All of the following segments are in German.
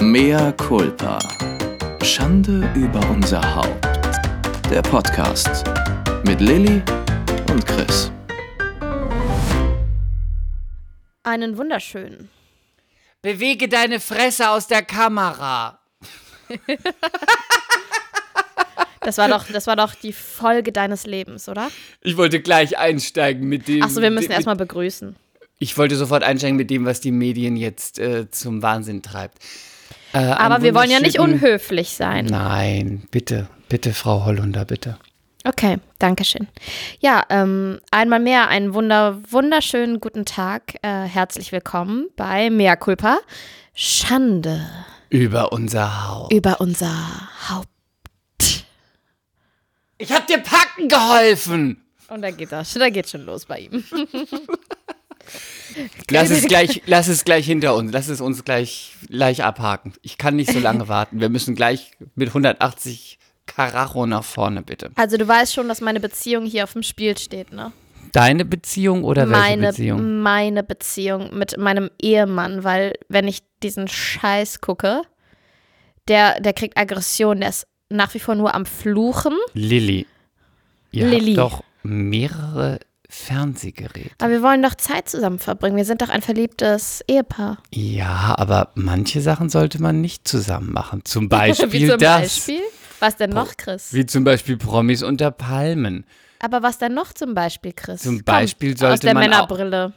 Mea culpa. Schande über unser Haupt. Der Podcast mit Lilly und Chris. Einen wunderschönen. Bewege deine Fresse aus der Kamera. Das war doch, das war doch die Folge deines Lebens, oder? Ich wollte gleich einsteigen mit dem. Achso, wir müssen mit- erstmal begrüßen. Ich wollte sofort einsteigen mit dem, was die Medien jetzt äh, zum Wahnsinn treibt. Äh, Aber wir wollen ja nicht unhöflich sein. Nein, bitte, bitte, Frau Hollunder, bitte. Okay, danke schön. Ja, ähm, einmal mehr einen wunder, wunderschönen guten Tag. Äh, herzlich willkommen bei Mea Culpa. Schande Über unser Haus. über unser Haupt. Ich hab dir packen geholfen. Und da geht das, da geht schon los bei ihm. Lass es gleich, lass es gleich hinter uns. Lass es uns gleich, gleich abhaken. Ich kann nicht so lange warten. Wir müssen gleich mit 180 Karacho nach vorne, bitte. Also du weißt schon, dass meine Beziehung hier auf dem Spiel steht, ne? Deine Beziehung oder welche meine, Beziehung? meine Beziehung mit meinem Ehemann, weil wenn ich diesen Scheiß gucke, der, der kriegt Aggression, der ist nach wie vor nur am Fluchen. Lilly. Ihr Lilly. habt doch mehrere Fernsehgeräte. Aber wir wollen doch Zeit zusammen verbringen. Wir sind doch ein verliebtes Ehepaar. Ja, aber manche Sachen sollte man nicht zusammen machen. Zum Beispiel Wie zum das. Beispiel? Was denn noch, Chris? Wie zum Beispiel Promis unter Palmen. Aber was denn noch zum Beispiel, Chris? Zum Komm, Beispiel sollte aus der man auch- Männerbrille.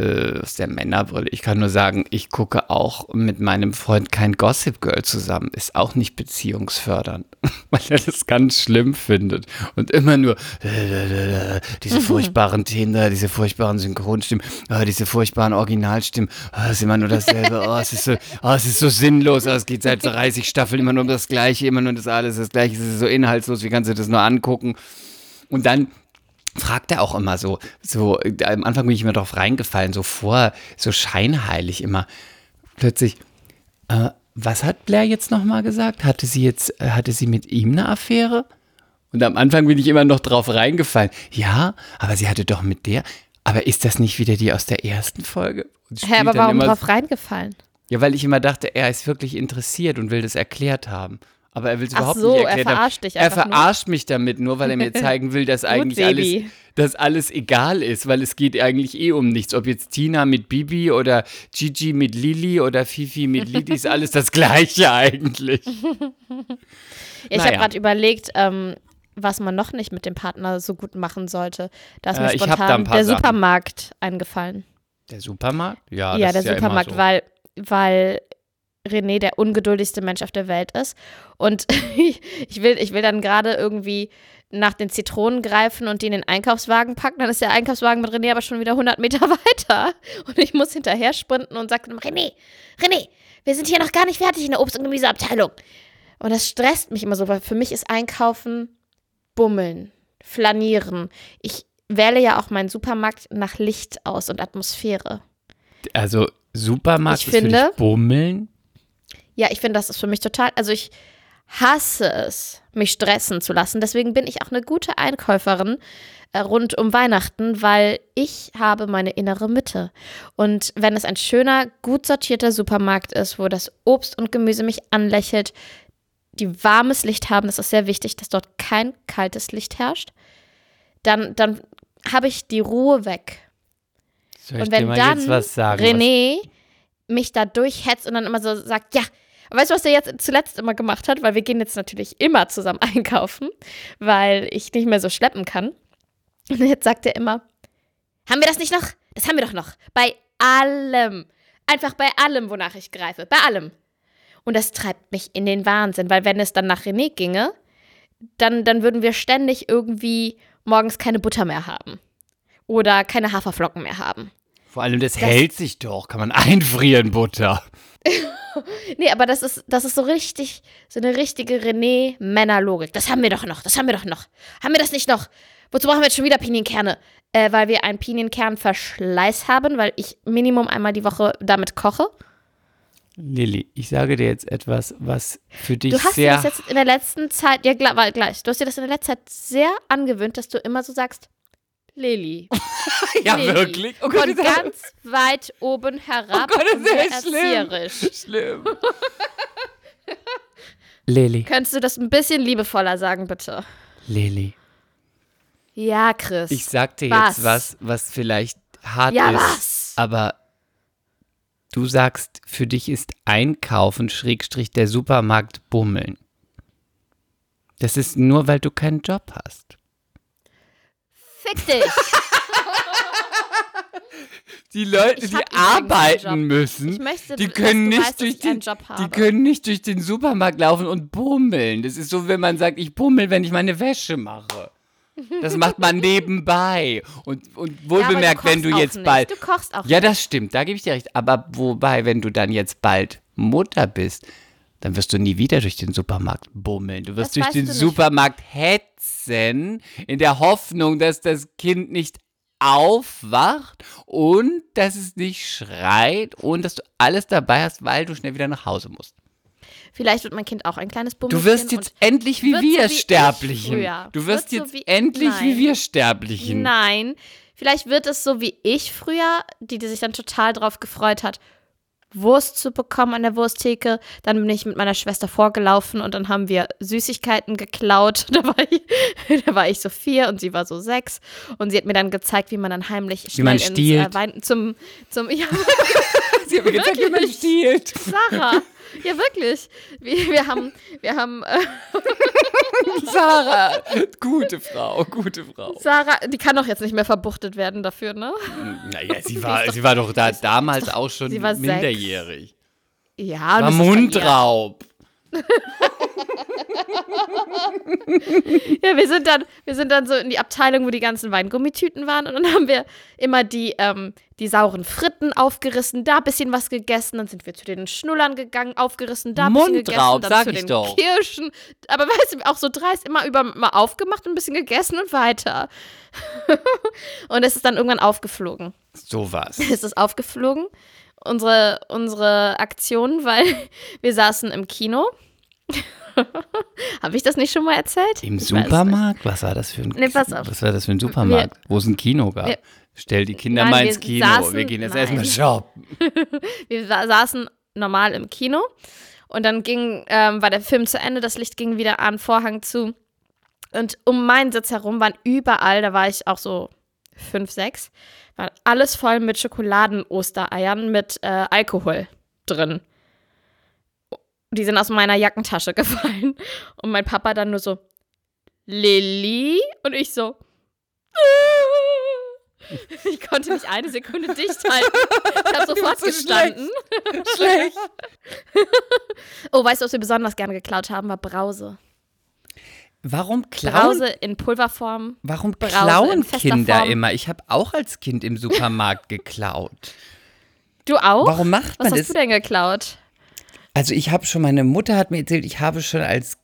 Äh, aus der Männerbrille. Ich kann nur sagen, ich gucke auch mit meinem Freund kein Gossip Girl zusammen. Ist auch nicht beziehungsfördernd, weil er das ganz schlimm findet. Und immer nur äh, diese furchtbaren Themen da, diese furchtbaren Synchronstimmen, äh, diese furchtbaren Originalstimmen. Es ist immer nur dasselbe. Oh, es ist so, oh, es ist so sinnlos. Oh, es geht seit 30 Staffeln immer nur um das Gleiche, immer nur das alles das Gleiche. Es ist so inhaltslos. Wie kannst du das nur angucken? Und dann fragt er auch immer so, so, äh, am Anfang bin ich immer drauf reingefallen, so vor, so scheinheilig immer. Plötzlich, äh, was hat Blair jetzt nochmal gesagt? Hatte sie jetzt, äh, hatte sie mit ihm eine Affäre? Und am Anfang bin ich immer noch drauf reingefallen. Ja, aber sie hatte doch mit der. Aber ist das nicht wieder die aus der ersten Folge? Hä, aber warum drauf reingefallen? Ja, weil ich immer dachte, er ist wirklich interessiert und will das erklärt haben. Aber er will es überhaupt so, nicht er erklärt haben. verarscht dich Er einfach nur. verarscht mich damit, nur weil er mir zeigen will, dass eigentlich alles, Sebi. dass alles egal ist, weil es geht eigentlich eh um nichts. Ob jetzt Tina mit Bibi oder Gigi mit Lili oder Fifi mit Lili, ist alles das Gleiche eigentlich. Ja, ich Naja. habe gerade überlegt, ähm, was man noch nicht mit dem Partner so gut machen sollte. Da ist Äh, mir spontan der Sachen. Supermarkt eingefallen. Der Supermarkt? Ja, ja, das der ja Supermarkt, immer so. weil, weil René der ungeduldigste Mensch auf der Welt ist. Und ich will, ich will dann gerade irgendwie nach den Zitronen greifen und die in den Einkaufswagen packen. Dann ist der Einkaufswagen mit René aber schon wieder 100 Meter weiter. Und ich muss hinterher sprinten und sage René, René, wir sind hier noch gar nicht fertig in der Obst- und Gemüseabteilung. Und das stresst mich immer so, weil für mich ist Einkaufen Bummeln, Flanieren. Ich wähle ja auch meinen Supermarkt nach Licht aus und Atmosphäre. Also Supermarkt Ich ist für finde- dich Bummeln. Ja, ich finde, das ist für mich total, also ich hasse es, mich stressen zu lassen. Deswegen bin ich auch eine gute Einkäuferin äh, rund um Weihnachten, weil ich habe meine innere Mitte. Und wenn es ein schöner, gut sortierter Supermarkt ist, wo das Obst und Gemüse mich anlächelt, die warmes Licht haben, das ist sehr wichtig, dass dort kein kaltes Licht herrscht, dann, dann habe ich die Ruhe weg. Soll ich Und dir wenn dann jetzt was sagen? René mich da durchhetzt und dann immer so sagt, ja, aber weißt du, was er jetzt zuletzt immer gemacht hat? Weil wir gehen jetzt natürlich immer zusammen einkaufen, weil ich nicht mehr so schleppen kann. Und jetzt sagt er immer, haben wir das nicht noch? Das haben wir doch noch. Bei allem. Einfach bei allem, wonach ich greife. Bei allem. Und das treibt mich in den Wahnsinn, weil wenn es dann nach René ginge, dann, dann würden wir ständig irgendwie morgens keine Butter mehr haben. Oder keine Haferflocken mehr haben. Vor allem, das, hält sich doch. Kann man einfrieren, Butter. Nee, aber das ist, das ist so richtig, so eine richtige René-Männer-Logik. Das haben wir doch noch, das haben wir doch noch. Haben wir das nicht noch? Wozu brauchen wir jetzt schon wieder Pinienkerne? Äh, weil wir einen Pinienkernverschleiß haben, weil ich Minimum einmal die Woche damit koche. Lilly, ich sage dir jetzt etwas, was für dich Du hast dir sehr das jetzt in der letzten Zeit, ja warte, gleich, du hast dir das in der letzten Zeit sehr angewöhnt, dass du immer so sagst, Lilly. Ja, Lilly. wirklich? Oh Gott, Von das ist- ganz weit oben herab Oh Gott, das sehr ist schlimm. erzieherisch. Schlimm. Lili. Könntest du das ein bisschen liebevoller sagen, bitte? Lili. Ja, Chris. Ich sag dir Was? jetzt was, was vielleicht hart Ja, ist. was? Aber du sagst, für dich ist Einkaufen, Schrägstrich, der Supermarkt bummeln. Das ist nur, weil du keinen Job hast. Fick dich. Die Leute, die arbeiten müssen, möchte, die können nicht weißt, durch den, die können nicht durch den Supermarkt laufen und bummeln. Das ist so, wenn man sagt, ich bummel, wenn ich meine Wäsche mache. Das macht man nebenbei. Und, und Ja, wohlbemerkt, du wenn du jetzt bald. Nicht. Du kochst auch Ja, das stimmt, da gebe ich dir recht. Aber wobei, wenn du dann jetzt bald Mutter bist, dann wirst du nie wieder durch den Supermarkt bummeln. Du wirst Das durch den du. Supermarkt hetzen, in der Hoffnung, dass das Kind nicht aufwacht und dass es nicht schreit und dass du alles dabei hast, weil du schnell wieder nach Hause musst. Vielleicht wird mein Kind auch ein kleines Du Bummelchen. wirst jetzt endlich wie wir so wie ich Sterblichen. Du wirst Wird so jetzt wie- endlich wie Nein. wir Sterblichen. Nein. Vielleicht wird es so wie ich früher, die, die sich dann total drauf gefreut hat, Wurst zu bekommen an der Wursttheke. Dann bin ich mit meiner Schwester vorgelaufen und dann haben wir Süßigkeiten geklaut. Da war ich, da war ich so vier und sie war so sechs. Und sie hat mir dann gezeigt, wie man dann heimlich Wie man schnell stiehlt. Ins, äh, Wein, zum, zum, ja, Sie haben mir gezeigt, wie man stiehlt. Sarah. Ja, wirklich. Wir, wir haben, wir haben äh, Sarah, gute Frau, gute Frau. Sarah, die kann doch jetzt nicht mehr verbuchtet werden dafür, ne? Naja, sie war, sie war doch da damals auch schon Sie war sechs. minderjährig. Ja, War. Mundraub. Ja, wir sind dann, wir sind dann so in die Abteilung, wo die ganzen Weingummitüten waren und dann haben wir immer die, ähm, die sauren Fritten aufgerissen, da ein bisschen was gegessen, dann sind wir zu den Schnullern gegangen, aufgerissen, da ein bisschen gegessen, dann sag zu ich den doch. Kirschen, aber weißt du, auch so dreist, immer über mal aufgemacht, ein bisschen gegessen und weiter. und es ist dann irgendwann aufgeflogen. Sowas. Es ist aufgeflogen, unsere, unsere Aktion, weil wir saßen im Kino. Habe ich das nicht schon mal erzählt? Im Ich Supermarkt? Was war das für ein Nee, pass auf. Was war das für ein Supermarkt? Wo es ein Kino gab? Wir- Stell die Kinder Nein, mal ins Kino. saßen- wir gehen jetzt erstmal shoppen. Wir sa saßen normal im Kino und dann ging, ähm, war der Film zu Ende, das Licht ging wieder an, Vorhang zu. Und um meinen Sitz herum waren überall, da war ich auch so fünf, sechs, war alles voll mit Schokoladen-Ostereiern mit äh, Alkohol drin. Die sind aus meiner Jackentasche gefallen. Und mein Papa dann nur so, Lilly? Und ich so, ich konnte nicht eine Sekunde dicht halten. Ich habe sofort so gestanden. Schlecht. Oh, weißt du, was wir besonders gerne geklaut haben? War Brause. Warum klauen, Brause in Pulverform. warum Brause klauen Kinder Form. immer? Ich habe auch als Kind im Supermarkt geklaut. Du auch? Warum macht Was man hast das? du denn geklaut? Also ich habe schon, meine Mutter hat mir erzählt, ich habe schon als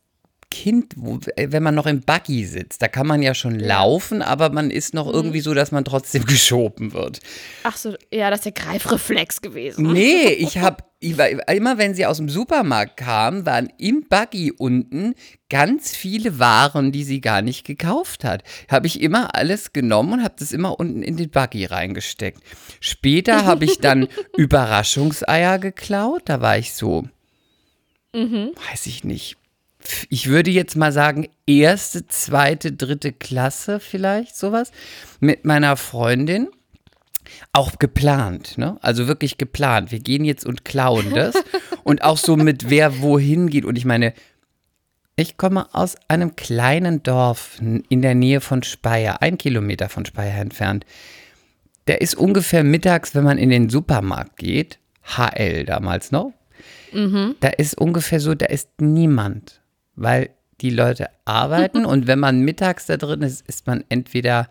Kind, wo, äh, wenn man noch im Buggy sitzt, da kann man ja schon laufen, aber man ist Mhm. noch irgendwie so, dass man trotzdem geschoben wird. Ach so, ja, das ist der Greifreflex gewesen. Nee, ich habe immer, wenn sie aus dem Supermarkt kam, waren im Buggy unten ganz viele Waren, die sie gar nicht gekauft hat. Habe ich immer alles genommen und habe das immer unten in den Buggy reingesteckt. Später habe ich dann Überraschungseier geklaut. Da war ich so, weiß ich nicht. Ich würde jetzt mal sagen, erste, zweite, dritte Klasse vielleicht, sowas, mit meiner Freundin auch geplant, ne? Also wirklich geplant. Wir gehen jetzt und klauen das. und auch so mit wer wohin geht. Und ich meine, ich komme aus einem kleinen Dorf in der Nähe von Speyer, ein Kilometer von Speyer entfernt. Der ist ungefähr mittags, wenn man in den Supermarkt geht, HL damals noch, da ist ungefähr so, da ist niemand, weil die Leute arbeiten und wenn man mittags da drin ist, ist man entweder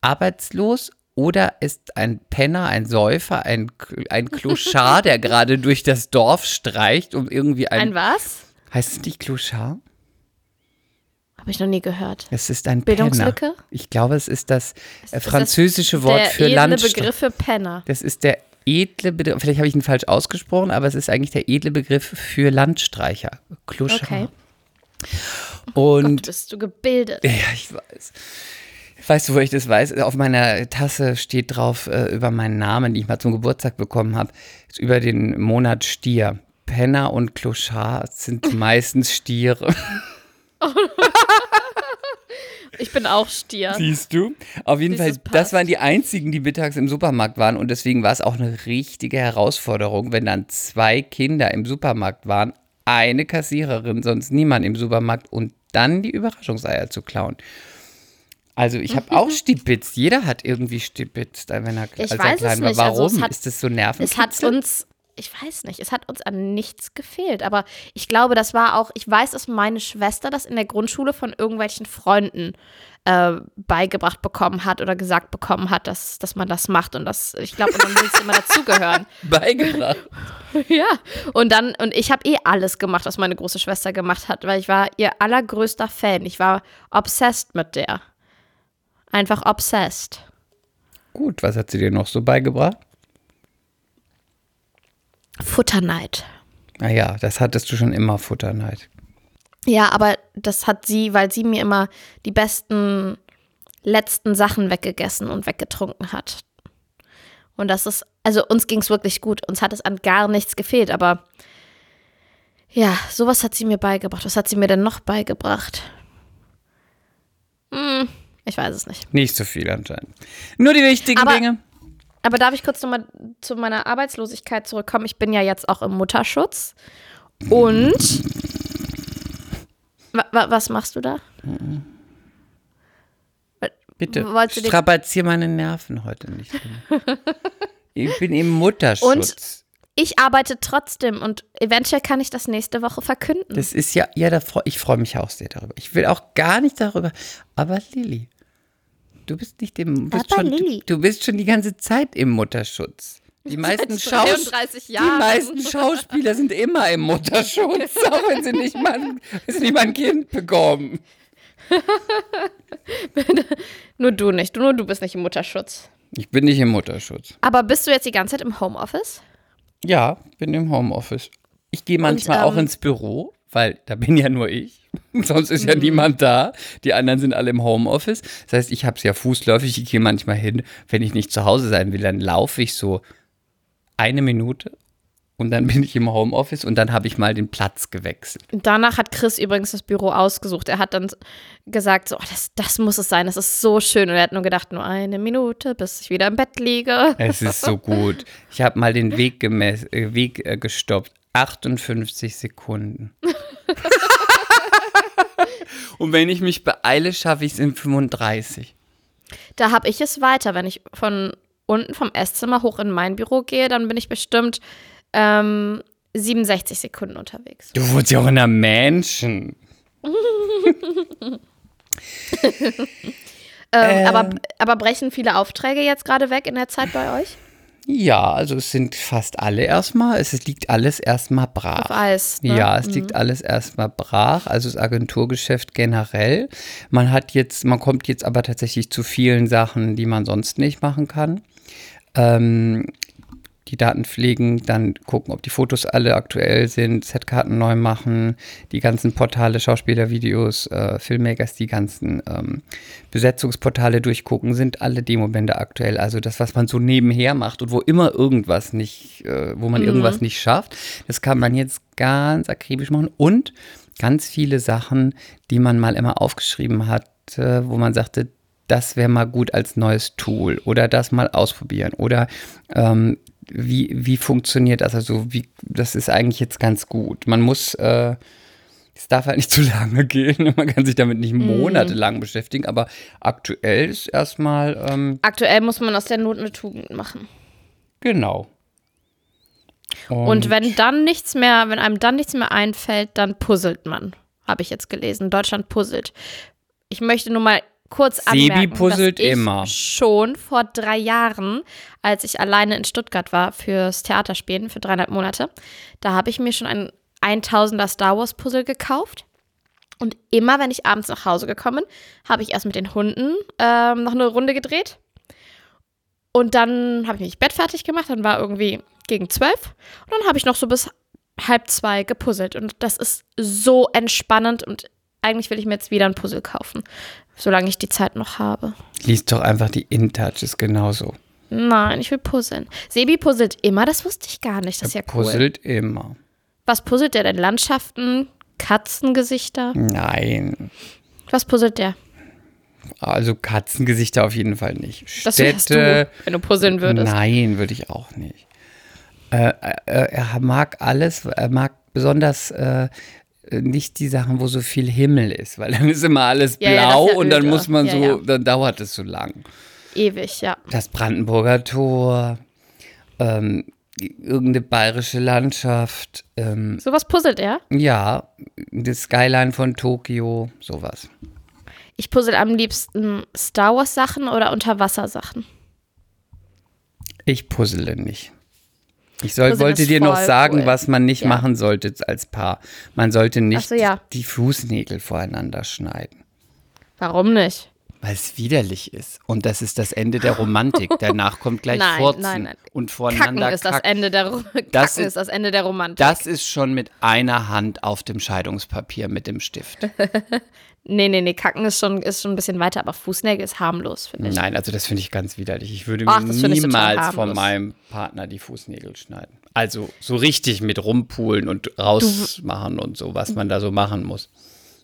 arbeitslos oder ist ein Penner, ein Säufer, ein, ein Kloschar, der gerade durch das Dorf streicht, um irgendwie ein. Ein was? heißt es nicht Kloschar? Habe ich noch nie gehört. Es ist ein Bildungslücke? Penner. Ich glaube, es ist das äh, Ist französische das Wort für Landstraße. Begriff für Penner. Das ist der edle Begriff, vielleicht habe ich ihn falsch ausgesprochen, aber es ist eigentlich der edle Begriff für Landstreicher. Kloschar. Okay. Und Gott, bist du gebildet. Ja, ich weiß. Weißt du, wo ich das weiß? Auf meiner Tasse steht drauf äh, über meinen Namen, den ich mal zum Geburtstag bekommen habe, über den Monat Stier. Penner und Clochard sind meistens Stiere. Ich bin auch Stier. Siehst du? Auf jeden Fall, es das passt. waren die einzigen, die mittags im Supermarkt waren und deswegen war es auch eine richtige Herausforderung, wenn dann zwei Kinder im Supermarkt waren, eine Kassiererin, sonst niemand im Supermarkt und dann die Überraschungseier zu klauen. Also ich habe auch stibitzt. Jeder hat irgendwie stibitzt, wenn er, Ich als er weiß es klein war. nicht. Also Warum? es hat- ist das so Es nervig? hat uns, ich weiß nicht, es hat uns an nichts gefehlt. Aber ich glaube, das war auch, ich weiß, dass meine Schwester das in der Grundschule von irgendwelchen Freunden äh, beigebracht bekommen hat oder gesagt bekommen hat, dass, dass man das macht. Und das, ich glaube, dann willst immer dazugehören. beigebracht. ja. Und dann, und ich habe eh alles gemacht, was meine große Schwester gemacht hat, weil ich war ihr allergrößter Fan. Ich war obsessed mit der. Einfach obsessed. Gut, was hat sie dir noch so beigebracht? Futterneid. Naja, das hattest du schon immer, Futterneid. Ja, aber das hat sie, weil sie mir immer die besten letzten Sachen weggegessen und weggetrunken hat. Und das ist, also uns ging es wirklich gut. Uns hat es an gar nichts gefehlt, aber ja, sowas hat sie mir beigebracht. Was hat sie mir denn noch beigebracht? Hm, ich weiß es nicht. Nicht so viel anscheinend. Nur die wichtigen Aber- Dinge. Aber darf ich kurz nochmal zu meiner Arbeitslosigkeit zurückkommen? Ich bin ja jetzt auch im Mutterschutz. Und wa wa was machst du da? Bitte, strapazier meine Nerven heute nicht. ich bin im Mutterschutz. Ich arbeite trotzdem und eventuell kann ich das nächste Woche verkünden. das ist ja, ja, ich freue mich auch sehr darüber. Ich will auch gar nicht darüber. Aber Lilly, du bist nicht im, bist schon. Du, du bist schon die ganze Zeit im Mutterschutz. Die meisten, Schaus 33 die meisten Schauspieler sind immer im Mutterschutz, auch wenn sie nicht mal, sie nicht mal ein Kind bekommen. Nur du nicht. Nur du bist nicht im Mutterschutz. Ich bin nicht im Mutterschutz. Aber bist du jetzt die ganze Zeit im Homeoffice? Ja, bin im Homeoffice. Ich gehe manchmal auch ähm, ins Büro, weil da bin ja nur ich. Sonst ist ja Mhm. niemand da. Die anderen sind alle im Homeoffice. Das heißt, ich habe es ja fußläufig. Ich gehe manchmal hin. Wenn ich nicht zu Hause sein will, dann laufe ich so eine Minute und dann bin ich im Homeoffice und dann habe ich mal den Platz gewechselt. Danach hat Chris übrigens das Büro ausgesucht. Er hat dann gesagt, so, oh, das, das muss es sein, das ist so schön. Und er hat nur gedacht, nur eine Minute, bis ich wieder im Bett liege. Es ist so gut. Ich habe mal den Weg, gemess, äh, Weg äh, gestoppt. 58 Sekunden. und wenn ich mich beeile, schaffe ich es in 35. Da habe ich es weiter. Wenn ich von unten vom Esszimmer hoch in mein Büro gehe, dann bin ich bestimmt ähm, 67 Sekunden unterwegs. Du wurdest ja auch in einer Mansion. Ähm, aber, aber brechen viele Aufträge jetzt gerade weg in der Zeit bei euch? Ja, also es sind fast alle erstmal. Es liegt alles erstmal brach. Auf Eis. Ne? Ja, es liegt alles erstmal brach, also das Agenturgeschäft generell. Man hat jetzt, man kommt jetzt aber tatsächlich zu vielen Sachen, die man sonst nicht machen kann. Ähm, die Daten pflegen, dann gucken, ob die Fotos alle aktuell sind, Setkarten neu machen, die ganzen Portale, Schauspielervideos, äh, Filmmakers, die ganzen ähm, Besetzungsportale durchgucken, sind alle Demobände aktuell. Also das, was man so nebenher macht und wo immer irgendwas nicht, äh, wo man irgendwas nicht schafft, das kann man jetzt ganz akribisch machen und ganz viele Sachen, die man mal immer aufgeschrieben hat, äh, wo man sagte, das wäre mal gut als neues Tool oder das mal ausprobieren oder ähm, wie, wie funktioniert das? Also wie, das ist eigentlich jetzt ganz gut. Man muss, äh, es darf halt nicht zu lange gehen. Man kann sich damit nicht monatelang beschäftigen, aber aktuell ist erstmal, ähm, Aktuell muss man aus der Not eine Tugend machen. genau. Und wenn dann nichts mehr, wenn einem dann nichts mehr einfällt, dann puzzelt man. Habe ich jetzt gelesen. Deutschland puzzelt. Ich möchte nur mal kurz Sebi anmerken, puzzelt dass ich immer. schon vor drei Jahren, als ich alleine in Stuttgart war fürs Theaterspielen für dreieinhalb Monate, da habe ich mir schon ein 1000er Star Wars Puzzle gekauft. Und immer, wenn ich abends nach Hause gekommen bin, habe ich erst mit den Hunden ähm, noch eine Runde gedreht. Und dann habe ich mich Bett fertig gemacht, dann war irgendwie gegen zwölf. Und dann habe ich noch so bis halb zwei gepuzzelt. Und das ist so entspannend und eigentlich will ich mir jetzt wieder ein Puzzle kaufen, solange ich die Zeit noch habe. Lies doch einfach die InTouch, ist genauso. Nein, ich will puzzeln. Sebi puzzelt immer, das wusste ich gar nicht. Das ist ja cool. Puzzelt immer. Was puzzelt der denn? Landschaften, Katzengesichter? Nein. Was puzzelt der? Also Katzengesichter auf jeden Fall nicht. Das wärst du, wenn du puzzeln würdest. Nein, würde ich auch nicht. Äh, äh, er mag alles, er mag besonders äh, nicht die Sachen, wo so viel Himmel ist, weil dann ist immer alles blau Ja, ja, ja und dann muss man so, dann dauert es so lang. Ewig, ja. Das Brandenburger Tor, ähm, irgendeine bayerische Landschaft, ähm, Sowas puzzelt er. ja, das Skyline von Tokio, sowas. Ich puzzle am liebsten Star Wars Sachen oder Unterwassersachen. Ich puzzle nicht. Ich soll, wollte dir noch sagen, cool. was man nicht Ja. machen sollte als Paar. Man sollte nicht so, ja. die Fußnägel voreinander schneiden. Warum nicht? Weil es widerlich ist. Und das ist das Ende der Romantik. Danach kommt gleich Nein, Furzen nein, nein. und Kacken voreinander ist das kacken. Ende der Ro- Kacken Das ist, ist- das Ende der Romantik. Das ist schon mit einer Hand auf dem Scheidungspapier mit dem Stift. nee, nee, nee, Kacken ist schon, ist schon ein bisschen weiter, aber Fußnägel ist harmlos, finde ich. Nein, also das finde ich ganz widerlich. Ich würde Ach, mir niemals von meinem Partner die Fußnägel schneiden. Also so richtig mit rumpulen und rausmachen und so, was man da so machen muss.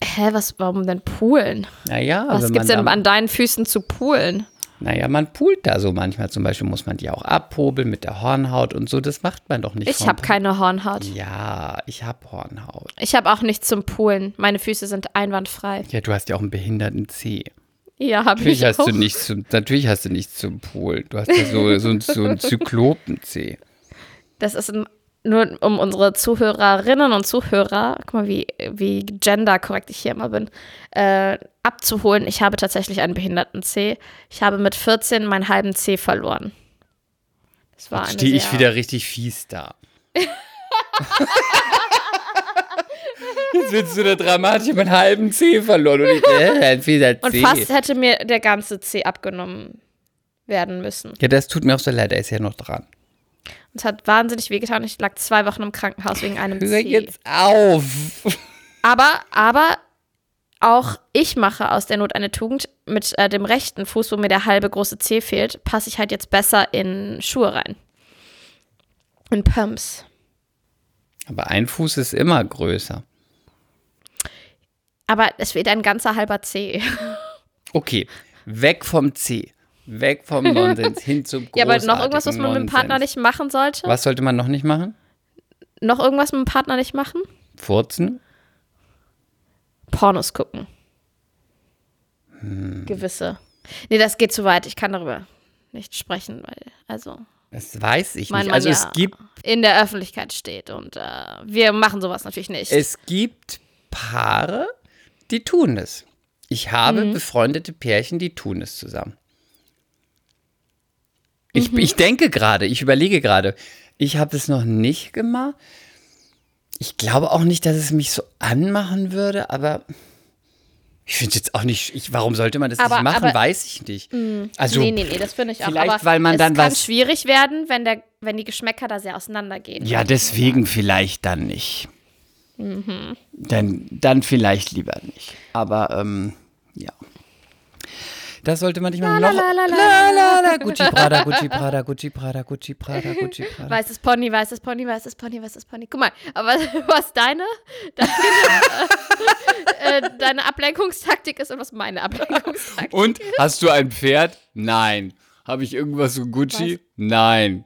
Hä, was, warum denn poolen? Naja, Was gibt's denn an deinen Füßen zu poolen? Naja, man poolt da so manchmal. Zum Beispiel muss man die auch abhobeln mit der Hornhaut und so. Das macht man doch nicht. Ich habe keine Hornhaut. Ja, ich habe Hornhaut. Ich habe auch nichts zum Poolen. Meine Füße sind einwandfrei. Ja, du hast ja auch einen behinderten Zeh. Ja, habe Natürlich ich hast, auch. du nichts zum, natürlich hast du nichts zum Poolen. Du hast ja so, so, so einen Zyklopenzeh. Das ist ein, nur um unsere Zuhörerinnen und Zuhörer, guck mal, wie, wie genderkorrekt ich hier immer bin, äh, abzuholen. Ich habe tatsächlich einen behinderten C. Ich habe mit 14 meinen halben C verloren. Das war eine Stehe ich wieder richtig fies da. Jetzt willst du der Dramatisch meinen halben Zeh verloren und ich, äh, ein fieser Und fast hätte mir der ganze C abgenommen werden müssen. Ja, das tut mir auch so leid, er ist ja noch dran. Es hat wahnsinnig wehgetan. Ich lag zwei Wochen im Krankenhaus wegen einem Hör C. jetzt auf. Aber, aber auch ich mache aus der Not eine Tugend. Mit äh, dem rechten Fuß, wo mir der halbe große Zeh fehlt, passe ich halt jetzt besser in Schuhe rein. In Pumps. Aber ein Fuß ist immer größer. Aber es fehlt ein ganzer halber Zeh. Okay, weg vom C. Weg vom Nonsens hin zum Ja, aber noch irgendwas, was man mit dem Partner Nonsens. nicht machen sollte? Was sollte man noch nicht machen? Noch irgendwas mit dem Partner nicht machen? Furzen? Pornos gucken. Hm. Gewisse. Nee, das geht zu weit. Ich kann darüber nicht sprechen, weil, also, Das weiß ich mein nicht. Mann Also ja es gibt, in der Öffentlichkeit steht und äh, wir machen sowas natürlich nicht. es gibt Paare, die tun es. Ich habe Mhm. befreundete Pärchen, die tun es zusammen. Ich, Mhm. ich denke gerade, ich überlege gerade. Ich habe es noch nicht gemacht. Ich glaube auch nicht, dass es mich so anmachen würde, aber ich finde jetzt auch nicht, ich, warum sollte man das Aber- nicht machen, aber- weiß ich nicht. Also, nee, nee, nee, das finde ich auch. vielleicht, Aber weil man es dann kann was- schwierig werden, wenn, der, wenn die Geschmäcker da sehr auseinandergehen. Ja, deswegen vielleicht dann nicht. Mhm. Dann, dann vielleicht lieber nicht. Aber ähm. Das sollte man nicht machen. La, la, la, la, Gucci Prada, Gucci Prada, Gucci Prada, Gucci Prada, Gucci Prada. Weißes Pony, weißes Pony, weißes Pony, weißes Pony. Guck mal, aber was deine, deine, äh, deine Ablenkungstaktik ist und was meine Ablenkungstaktik Und hast du ein Pferd? Nein. Habe ich irgendwas so Gucci? Nein.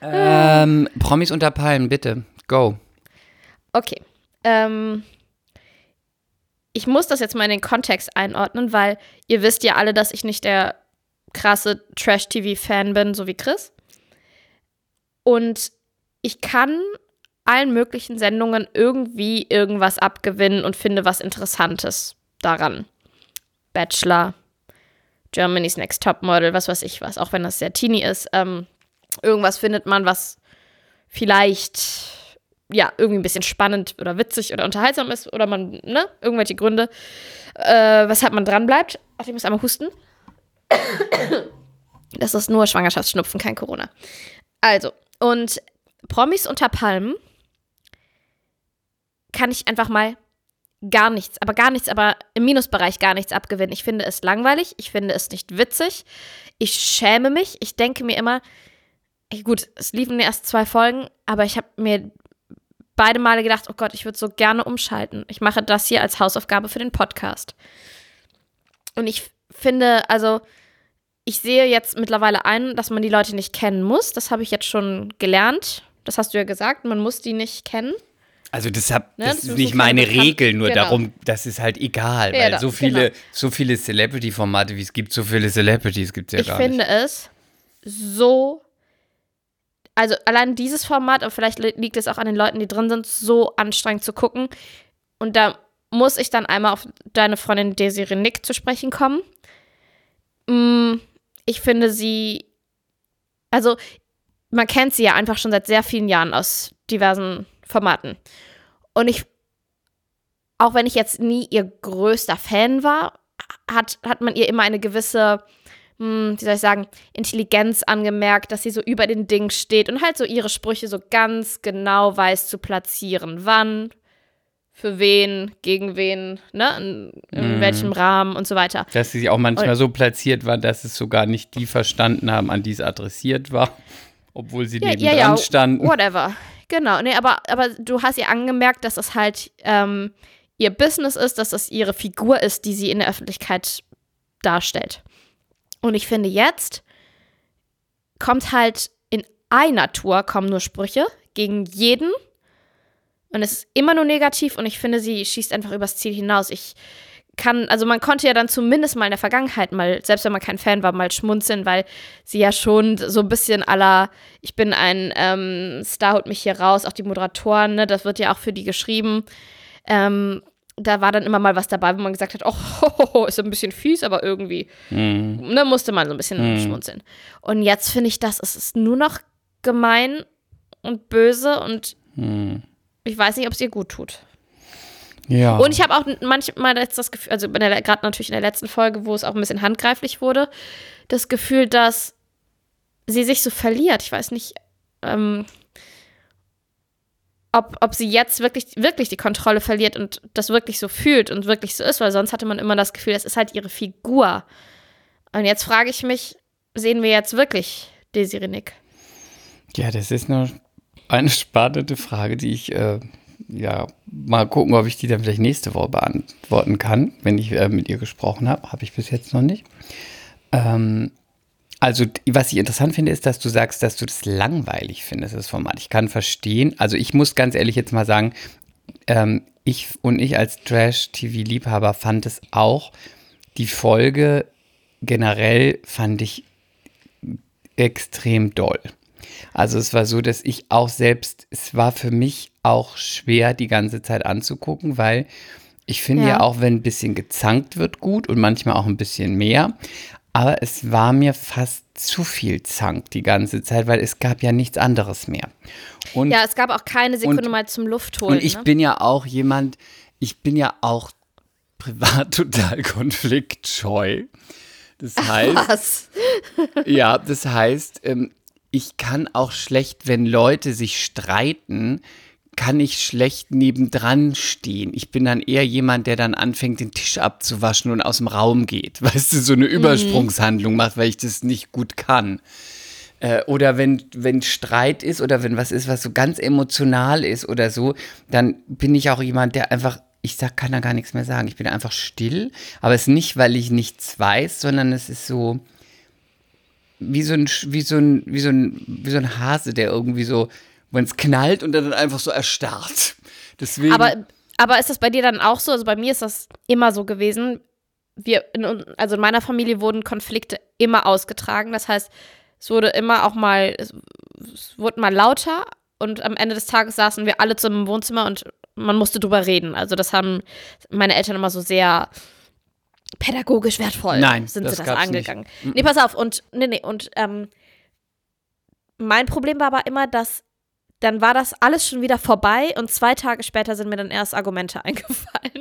ähm, Promis unter Palmen, bitte. Go. Okay. Ähm, ich muss das jetzt mal in den Kontext einordnen, weil ihr wisst ja alle, dass ich nicht der krasse Trash-TV-Fan bin, so wie Chris. Und ich kann allen möglichen Sendungen irgendwie irgendwas abgewinnen und finde was Interessantes daran. Bachelor, Germany's Next Topmodel, was weiß ich was, auch wenn das sehr teeny ist. Ähm, irgendwas findet man, was vielleicht ja, irgendwie ein bisschen spannend oder witzig oder unterhaltsam ist oder man, ne, irgendwelche Gründe, äh, weshalb man dran bleibt. Ach, ich muss einmal husten. Das ist nur Schwangerschaftsschnupfen, kein Corona. Also, und Promis unter Palmen kann ich einfach mal gar nichts, aber gar nichts, aber im Minusbereich gar nichts abgewinnen. Ich finde es langweilig, ich finde es nicht witzig, ich schäme mich, ich denke mir immer, gut, es liefen erst zwei Folgen, aber ich habe mir beide Male gedacht, oh Gott, ich würde so gerne umschalten. Ich mache das hier als Hausaufgabe für den Podcast. Und ich finde, also ich sehe jetzt mittlerweile ein, dass man die Leute nicht kennen muss. Das habe ich jetzt schon gelernt. Das hast du ja gesagt, man muss die nicht kennen. Also das, hab, Ne, das das ist nicht meine keine Bekan- Regel, nur Genau. darum, das ist halt egal, Ja, weil da- so viele, genau. so viele Celebrity-Formate, wie es gibt, so viele Celebrities gibt es ja ich gar finde nicht. es so. Also allein dieses Format, aber vielleicht li- liegt es auch an den Leuten, die drin sind, so anstrengend zu gucken. Und da muss ich dann einmal auf deine Freundin Desiree Nick zu sprechen kommen. Mm, Ich finde sie, also man kennt sie ja einfach schon seit sehr vielen Jahren aus diversen Formaten. Und ich, auch wenn ich jetzt nie ihr größter Fan war, hat, hat man ihr immer eine gewisse, hm, wie soll ich sagen, Intelligenz angemerkt, dass sie so über den Ding steht und halt so ihre Sprüche so ganz genau weiß zu platzieren. Wann, für wen, gegen wen, ne, in, in Mhm. welchem Rahmen und so weiter. Dass sie auch manchmal so platziert war, dass es sogar nicht die verstanden haben, an die es adressiert war, obwohl sie Ja, neben ja, ja, standen. Whatever. Genau, nee, aber, aber du hast ihr angemerkt, dass es halt ähm, ihr Business ist, dass es ihre Figur ist, die sie in der Öffentlichkeit darstellt. Und ich finde, jetzt kommt halt in einer Tour kommen nur Sprüche gegen jeden. Und es ist immer nur negativ und ich finde, sie schießt einfach übers Ziel hinaus. Ich kann, also man konnte ja dann zumindest mal in der Vergangenheit mal, selbst wenn man kein Fan war, mal schmunzeln, weil sie ja schon so ein bisschen aller, ich bin ein ähm, Star, holt mich hier raus, auch die Moderatoren, ne, das wird ja auch für die geschrieben. Ähm, da war dann immer mal was dabei, wo man gesagt hat, oh, ist ein bisschen fies, aber irgendwie, Mhm. ne, musste man so ein bisschen Mhm. schmunzeln. Und jetzt finde ich das, es ist nur noch gemein und böse und Mhm. ich weiß nicht, ob es ihr gut tut. Ja. Und ich habe auch manchmal jetzt das Gefühl, also gerade natürlich in der letzten Folge, wo es auch ein bisschen handgreiflich wurde, das Gefühl, dass sie sich so verliert. Ich weiß nicht, ähm, ob, ob sie jetzt wirklich, wirklich die Kontrolle verliert und das wirklich so fühlt und wirklich so ist, weil sonst hatte man immer das Gefühl, das ist halt ihre Figur. Und jetzt frage ich mich, sehen wir jetzt wirklich Desiree Nick? Ja, das ist eine, eine spannende Frage, die ich äh, ja mal gucken, ob ich die dann vielleicht nächste Woche beantworten kann, wenn ich äh, mit ihr gesprochen habe. Habe ich bis jetzt noch nicht. Ähm, also, was ich interessant finde, ist, dass du sagst, dass du das langweilig findest, das Format. Ich kann verstehen. Also, ich muss ganz ehrlich jetzt mal sagen, ähm, ich und ich als Trash-TV-Liebhaber fand es auch, die Folge generell fand ich extrem doll. Also es war so, dass ich auch selbst, es war für mich auch schwer, die ganze Zeit anzugucken, weil ich finde ja. Ja. auch, wenn ein bisschen gezankt wird, gut und manchmal auch ein bisschen mehr. Aber es war mir fast zu viel Zank die ganze Zeit, weil es gab ja nichts anderes mehr. Und Ja, es gab auch keine Sekunde Und- mal zum Luftholen. und ich ne? bin ja auch jemand, ich bin ja auch privat total konfliktscheu. Das heißt, Was? ja, das heißt, ähm, ich kann auch schlecht, wenn Leute sich streiten, kann ich schlecht nebendran stehen. Ich bin dann eher jemand, der dann anfängt, den Tisch abzuwaschen und aus dem Raum geht. Weißt du, so eine Übersprungshandlung macht, weil ich das nicht gut kann. Äh, oder wenn, wenn Streit ist oder wenn was ist, was so ganz emotional ist oder so, dann bin ich auch jemand, der einfach, ich sag, kann da gar nichts mehr sagen. Ich bin einfach still, aber es ist nicht, weil ich nichts weiß, sondern es ist so wie so ein, wie so ein, wie so ein, wie so ein Hase, der irgendwie so, wenn es knallt und dann einfach so erstarrt. Deswegen. Aber, aber ist das bei dir dann auch so? Also bei mir ist das immer so gewesen. Wir, in, also in meiner Familie wurden Konflikte immer ausgetragen. Das heißt, es wurde immer auch mal, es, es wurde mal lauter und am Ende des Tages saßen wir alle zusammen im Wohnzimmer und man musste drüber reden. Also das haben meine Eltern immer so sehr pädagogisch wertvoll Nein, sind das sie das angegangen. Nee, pass auf, und nee, nee, und ähm, mein Problem war aber immer, dass dann war das alles schon wieder vorbei und zwei Tage später sind mir dann erst Argumente eingefallen.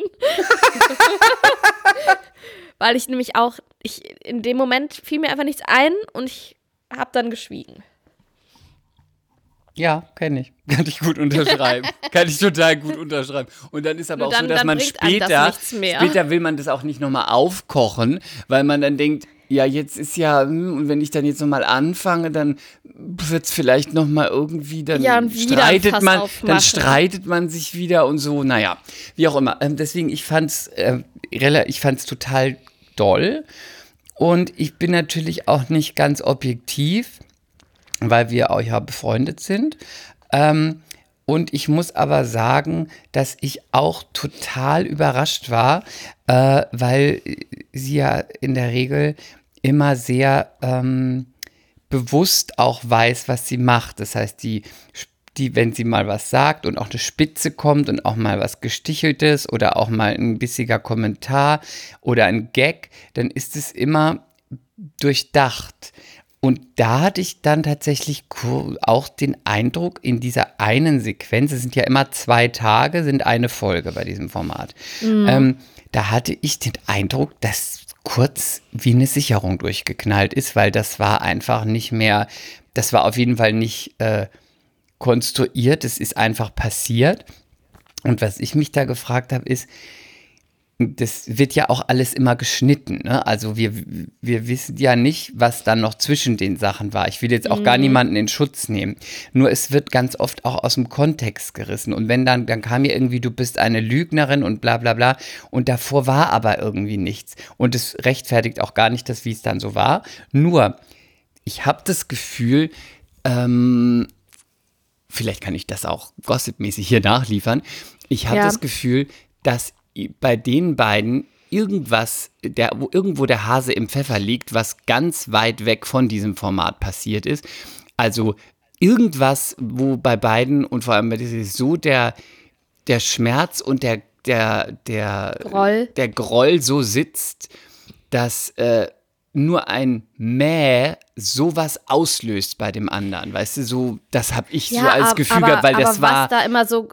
Weil ich nämlich auch, ich, in dem Moment fiel mir einfach nichts ein und ich habe dann geschwiegen. ja, kenne ich. Kann ich gut unterschreiben. Kann ich total gut unterschreiben. Und dann ist aber Nur auch dann- so, dass man das später, mehr. später will man das auch nicht nochmal aufkochen, weil man dann denkt, ja, jetzt ist ja, hm, und wenn ich dann jetzt nochmal anfange, dann wird es vielleicht nochmal irgendwie, dann Ja, streitet man, aufmachen. dann streitet man sich wieder und so, naja, wie auch immer. Ähm, deswegen, ich fand's, äh, ich fand's total doll. Und ich bin natürlich auch nicht ganz objektiv, weil wir auch ja befreundet sind. Ähm, und ich muss aber sagen, dass ich auch total überrascht war, äh, weil sie ja in der Regel immer sehr ähm, bewusst auch weiß, was sie macht. Das heißt, die, die, wenn sie mal was sagt und auch eine Spitze kommt und auch mal was Gesticheltes oder auch mal ein bissiger Kommentar oder ein Gag, dann ist es immer durchdacht. Und da hatte ich dann tatsächlich auch den Eindruck, in dieser einen Sequenz, es sind ja immer zwei Tage, sind eine Folge bei diesem Format, ähm, da hatte ich den Eindruck, dass kurz wie eine Sicherung durchgeknallt ist, weil das war einfach nicht mehr, das war auf jeden Fall nicht äh, konstruiert, es ist einfach passiert. Und was ich mich da gefragt habe, ist, das wird ja auch alles immer geschnitten. Ne? Also wir, wir wissen ja nicht, was dann noch zwischen den Sachen war. Ich will jetzt auch gar niemanden in Schutz nehmen. Nur es wird ganz oft auch aus dem Kontext gerissen. Und wenn dann, dann kam ja irgendwie, du bist eine Lügnerin und bla bla bla. Und davor war aber irgendwie nichts. Und es rechtfertigt auch gar nicht das, wie es dann so war. Nur, ich habe das Gefühl, ähm, vielleicht kann ich das auch gossipmäßig hier nachliefern. Ich habe Ja. das Gefühl, dass bei den beiden irgendwas, der, wo irgendwo der Hase im Pfeffer liegt, was ganz weit weg von diesem Format passiert ist. Also irgendwas, wo bei beiden und vor allem bei diesem so der, der Schmerz und der, der, der Groll. der Groll so sitzt, dass äh, nur ein Mäh sowas auslöst bei dem anderen. Weißt du, so, das habe ich so als Gefühl gehabt, weil aber das war. was da immer so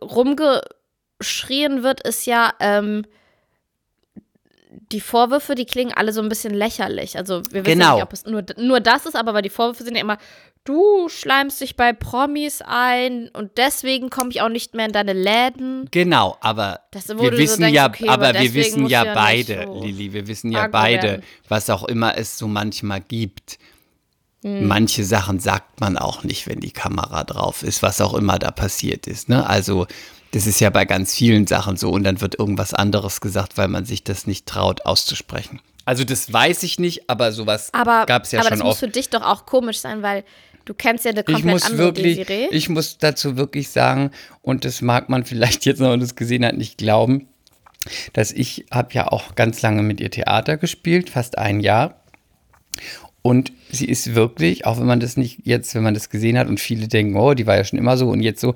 rumgeschrien wird, ist ja, ähm, die Vorwürfe, die klingen alle so ein bisschen lächerlich. Also wir wissen Genau. nicht, ob es nur, nur das ist, aber weil die Vorwürfe sind ja immer, du schleimst dich bei Promis ein und deswegen komme ich auch nicht mehr in deine Läden. Genau, aber Das, wir du so wissen denkst, ja, okay, aber aber wir wissen ja, beide, so Lili, wir wissen ja beide, werden. was auch immer es so manchmal gibt. Hm. Manche Sachen sagt man auch nicht, wenn die Kamera drauf ist, was auch immer da passiert ist. Ne? Also das ist ja bei ganz vielen Sachen so und dann wird irgendwas anderes gesagt, weil man sich das nicht traut auszusprechen. Also das weiß ich nicht, aber sowas Aber, gab es ja aber schon das muss für dich doch auch komisch sein, weil du kennst ja eine Ich komplett muss andere wirklich, Desiree. ich muss dazu wirklich sagen, und das mag man vielleicht jetzt, wenn man das gesehen hat, nicht glauben, dass ich habe ja auch ganz lange mit ihr Theater gespielt, fast ein Jahr. Und sie ist wirklich, auch wenn man das nicht jetzt, wenn man das gesehen hat und viele denken, oh, die war ja schon immer so und jetzt so,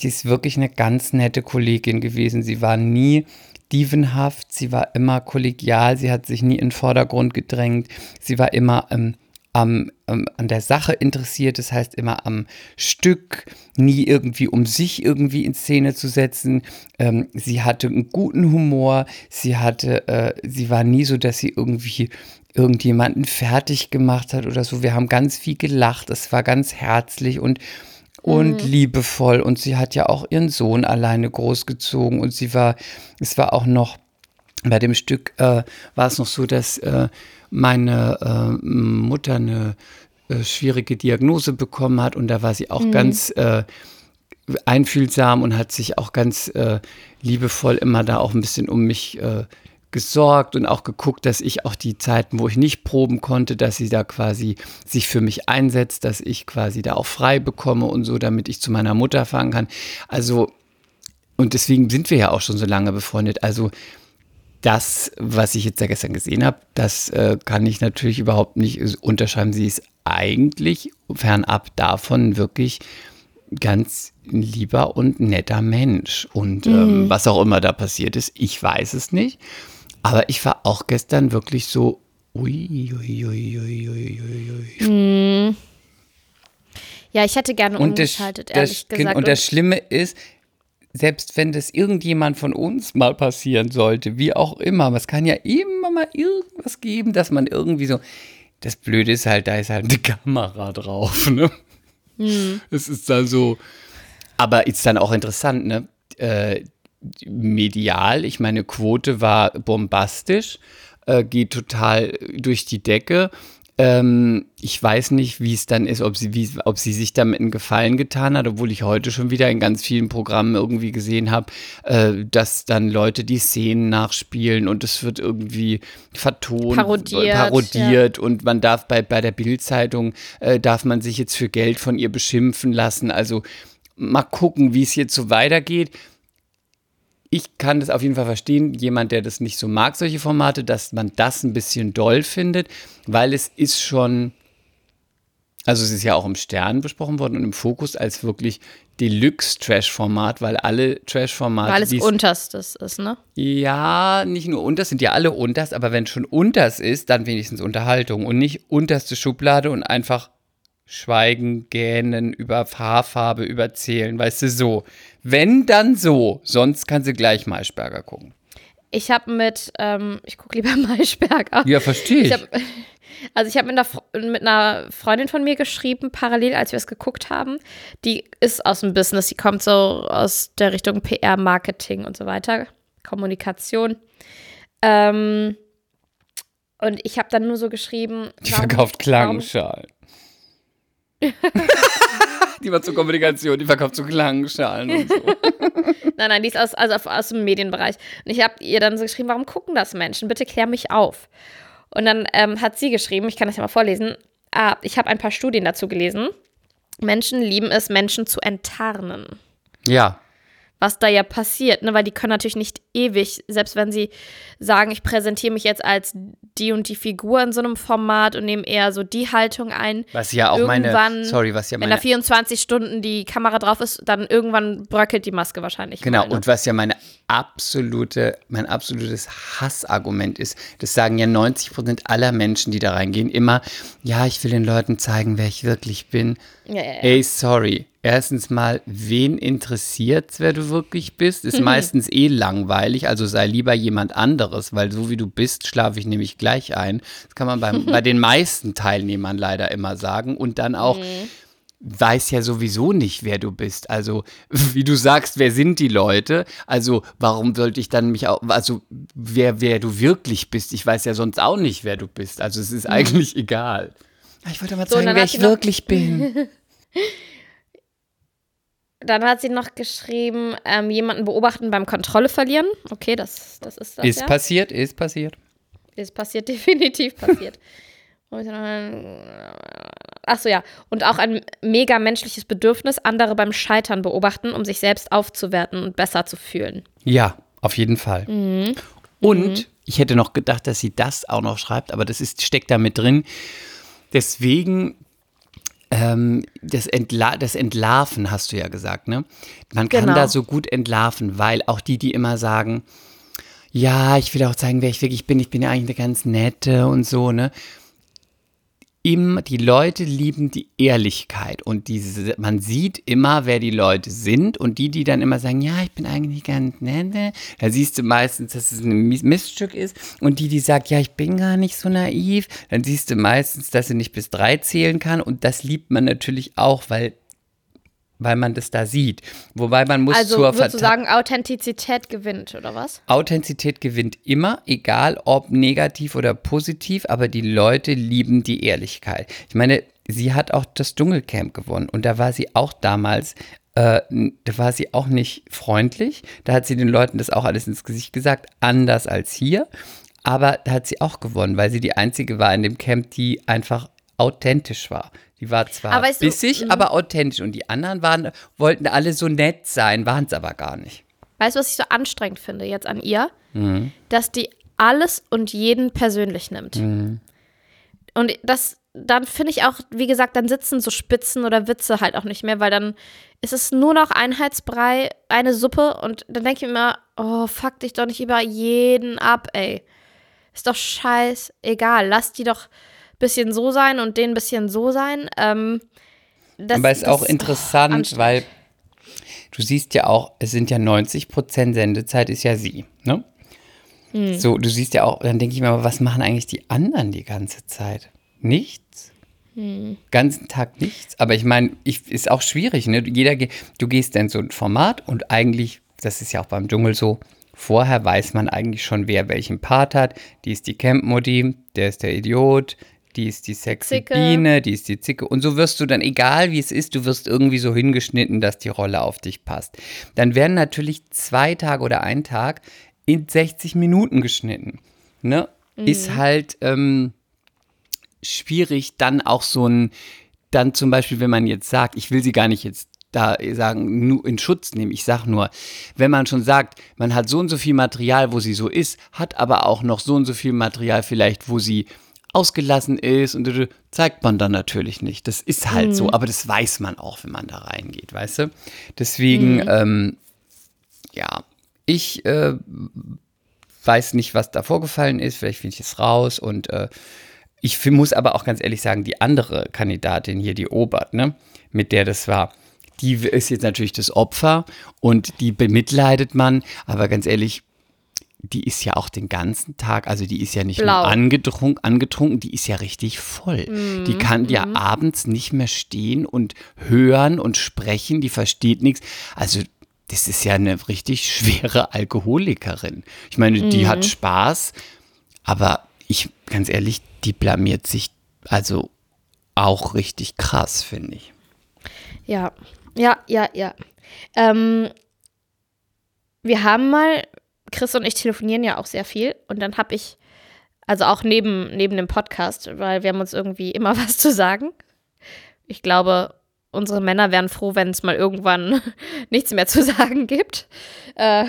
die ist wirklich eine ganz nette Kollegin gewesen. Sie war nie dievenhaft, sie war immer kollegial, sie hat sich nie in den Vordergrund gedrängt, sie war immer ähm, am, ähm, an der Sache interessiert, das heißt immer am Stück, nie irgendwie um sich irgendwie in Szene zu setzen. Ähm, sie hatte einen guten Humor, sie hatte, äh, sie war nie so, dass sie irgendwie irgendjemanden fertig gemacht hat oder so. Wir haben ganz viel gelacht, es war ganz herzlich und und liebevoll. Und sie hat ja auch ihren Sohn alleine großgezogen. Und sie war, es war auch noch bei dem Stück äh, war es noch so, dass äh, meine äh, Mutter eine äh, schwierige Diagnose bekommen hat. Und da war sie auch ganz äh, einfühlsam und hat sich auch ganz äh, liebevoll immer da auch ein bisschen um mich äh, gesorgt und auch geguckt, dass ich auch die Zeiten, wo ich nicht proben konnte, dass sie da quasi sich für mich einsetzt, dass ich quasi da auch frei bekomme und so, damit ich zu meiner Mutter fahren kann. Also, und deswegen sind wir ja auch schon so lange befreundet. Also, das, was ich jetzt ja gestern gesehen habe, das äh, kann ich natürlich überhaupt nicht unterschreiben. Sie ist eigentlich fernab davon wirklich ganz lieber und netter Mensch. Und ähm, was auch immer da passiert ist, ich weiß es nicht. Aber ich war auch gestern wirklich so, ui, ui, ui, ui, ui, ui, ui. ja, ich hätte gerne Und, das, umgeschaltet, das, ehrlich gesagt. und das Schlimme ist, selbst wenn das irgendjemand von uns mal passieren sollte, wie auch immer, es kann ja immer mal irgendwas geben, dass man irgendwie so. Das Blöde ist halt, da ist halt eine Kamera drauf, ne? Hm. Es ist dann so. Aber ist dann auch interessant, ne? Äh, medial, ich meine, Quote war bombastisch. äh, geht total durch die Decke. Ähm, ich weiß nicht, wie es dann ist, ob sie, wie, ob sie sich damit einen Gefallen getan hat, obwohl ich heute schon wieder in ganz vielen Programmen irgendwie gesehen habe, äh, dass dann Leute die Szenen nachspielen und es wird irgendwie vertont, Parodiert, parodiert und man darf bei, bei der Bildzeitung, äh, darf man sich jetzt für Geld von ihr beschimpfen lassen. Also mal gucken, wie es jetzt so weitergeht ich kann das auf jeden Fall verstehen, jemand, der das nicht so mag, solche Formate, dass man das ein bisschen doll findet, weil es ist schon, also es ist ja auch im Stern besprochen worden und im Fokus als wirklich Deluxe-Trash-Format, weil alle Trash-Formate. Weil es unterstes ist, ne? Ja, nicht nur unters, sind ja alle unters, aber wenn schon unters ist, dann wenigstens Unterhaltung und nicht unterste Schublade und einfach Schweigen, Gähnen, über Haarfarbe, überzählen, weißt du, so. Wenn, dann so. Sonst kann sie gleich Maischberger gucken. Ich habe mit, ähm, ich gucke lieber Maischberger. Ja, verstehe ich. ich hab, also ich habe mit, einer, mit einer Freundin von mir geschrieben, parallel, als wir es geguckt haben. Die ist aus dem Business, die kommt so aus der Richtung PR, Marketing und so weiter, Kommunikation. Ähm, und ich habe dann nur so geschrieben. Die verkauft Klangschalen. die war zur Kommunikation, die verkauft so Klangschalen und so. nein, nein, die ist aus, also aus dem Medienbereich. Und ich habe ihr dann so geschrieben, warum gucken das Menschen? Bitte klär mich auf. Und dann ähm, hat sie geschrieben, ich kann das ja mal vorlesen, ah, ich habe ein paar Studien dazu gelesen. Menschen lieben es, Menschen zu enttarnen. Ja was da ja passiert, ne? weil die können natürlich nicht ewig, selbst wenn sie sagen, ich präsentiere mich jetzt als die und die Figur in so einem Format und nehme eher so die Haltung ein. Was ja auch meine, sorry, was ja meine. Wenn da 24 Stunden die Kamera drauf ist, dann irgendwann bröckelt die Maske wahrscheinlich. Genau, ne? und was ja meine absolute, mein absolutes Hassargument ist, das sagen ja 90 Prozent aller Menschen, die da reingehen, immer, ja, ich will den Leuten zeigen, wer ich wirklich bin. Ja, ja, ja. Ey, sorry erstens mal, wen interessiert wer du wirklich bist? Ist meistens eh langweilig, also sei lieber jemand anderes, weil so wie du bist, schlafe ich nämlich gleich ein. Das kann man beim, bei den meisten Teilnehmern leider immer sagen. Und dann auch, mhm. weiß ja sowieso nicht, wer du bist. Also, wie du sagst, wer sind die Leute? Also, warum sollte ich dann mich auch, also, wer, wer du wirklich bist? Ich weiß ja sonst auch nicht, wer du bist. Also, es ist mhm. eigentlich egal. Ich wollte mal zeigen, so, wer ich wirklich bin. Dann hat sie noch geschrieben, ähm, jemanden beobachten beim Kontrolle verlieren. Okay, das, das ist das. Ist ja. passiert, ist passiert. Ist passiert, definitiv passiert. Achso, ja. Und auch ein mega menschliches Bedürfnis, andere beim Scheitern beobachten, um sich selbst aufzuwerten und besser zu fühlen. Ja, auf jeden Fall. Mhm. Und mhm. ich hätte noch gedacht, dass sie das auch noch schreibt, aber das ist, steckt da mit drin. Deswegen ähm, das, Entla das Entlarven hast du ja gesagt, ne? Man kann genau. da so gut entlarven, weil auch die, die immer sagen, ja, ich will auch zeigen, wer ich wirklich bin, ich bin ja eigentlich eine ganz nette und so, ne? Immer, die Leute lieben die Ehrlichkeit und diese, man sieht immer, wer die Leute sind und die, die dann immer sagen, ja, ich bin eigentlich ganz nett, da siehst du meistens, dass es ein Miststück ist und die, die sagt, ja, ich bin gar nicht so naiv, dann siehst du meistens, dass sie nicht bis drei zählen kann und das liebt man natürlich auch, weil weil man das da sieht. Wobei man muss also, zur Also würdest du sagen, Authentizität gewinnt, oder was? Authentizität gewinnt immer, egal ob negativ oder positiv, aber die Leute lieben die Ehrlichkeit. Ich meine, sie hat auch das Dschungelcamp gewonnen und da war sie auch damals äh, da war sie auch nicht freundlich. Da hat sie den Leuten das auch alles ins Gesicht gesagt, anders als hier. Aber da hat sie auch gewonnen, weil sie die einzige war in dem Camp, die einfach authentisch war. Die war zwar aber bissig, du, mhm. aber authentisch. Und die anderen waren, wollten alle so nett sein, waren es aber gar nicht. Weißt du, was ich so anstrengend finde jetzt an ihr? Mhm. Dass die alles und jeden persönlich nimmt. Mhm. Und das, dann finde ich auch, wie gesagt, dann sitzen so Spitzen oder Witze halt auch nicht mehr, weil dann ist es nur noch Einheitsbrei, eine Suppe und dann denke ich mir, oh, fuck dich doch nicht über jeden ab, ey. Ist doch scheiß egal. Lass die doch bisschen so sein und den bisschen so sein. Ähm, das, Aber es ist auch interessant, oh, weil du siehst ja auch, es sind ja 90 Prozent Sendezeit ist ja sie, ne? Hm. So, du siehst ja auch, dann denke ich mir, was machen eigentlich die anderen die ganze Zeit? Nichts. Hm. Ganzen Tag nichts. Aber ich meine, ist auch schwierig, ne? Jeder, du gehst in so ein Format und eigentlich, das ist ja auch beim Dschungel so, vorher weiß man eigentlich schon, wer welchen Part hat. Die ist die Camp-Modi, der ist der Idiot, die ist die sexy Zicke. Biene, die ist die Zicke. Und so wirst du dann, egal wie es ist, du wirst irgendwie so hingeschnitten, dass die Rolle auf dich passt. Dann werden natürlich zwei Tage oder ein Tag in 60 Minuten geschnitten. Ne? Ist halt ähm, schwierig, dann auch so ein, dann zum Beispiel, wenn man jetzt sagt, ich will sie gar nicht jetzt da sagen, nur in Schutz nehmen. Ich sage nur, wenn man schon sagt, man hat so und so viel Material, wo sie so ist, hat aber auch noch so und so viel Material vielleicht, wo sie ausgelassen ist und zeigt man dann natürlich nicht. Das ist halt so, aber das weiß man auch, wenn man da reingeht, weißt du? Deswegen, ähm, ja, ich äh, weiß nicht, was da vorgefallen ist. Vielleicht finde ich es raus und äh, ich muss aber auch ganz ehrlich sagen, die andere Kandidatin hier, die Obert, ne, mit der das war, die ist jetzt natürlich das Opfer und die bemitleidet man, aber ganz ehrlich, die ist ja auch den ganzen Tag, also die ist ja nicht Blau. nur angetrunken, angetrunken, die ist ja richtig voll. die kann ja abends nicht mehr stehen und hören und sprechen, die versteht nichts. Also das ist ja eine richtig schwere Alkoholikerin. Ich meine, die hat Spaß, aber ich, ganz ehrlich, die blamiert sich also auch richtig krass, finde ich. Ja, ja, ja, ja. Ähm, wir haben mal, Chris und ich telefonieren ja auch sehr viel und dann habe ich, also auch neben, neben dem Podcast, weil wir haben uns irgendwie immer was zu sagen. Ich glaube, unsere Männer wären froh, wenn es mal irgendwann nichts mehr zu sagen gibt. Äh,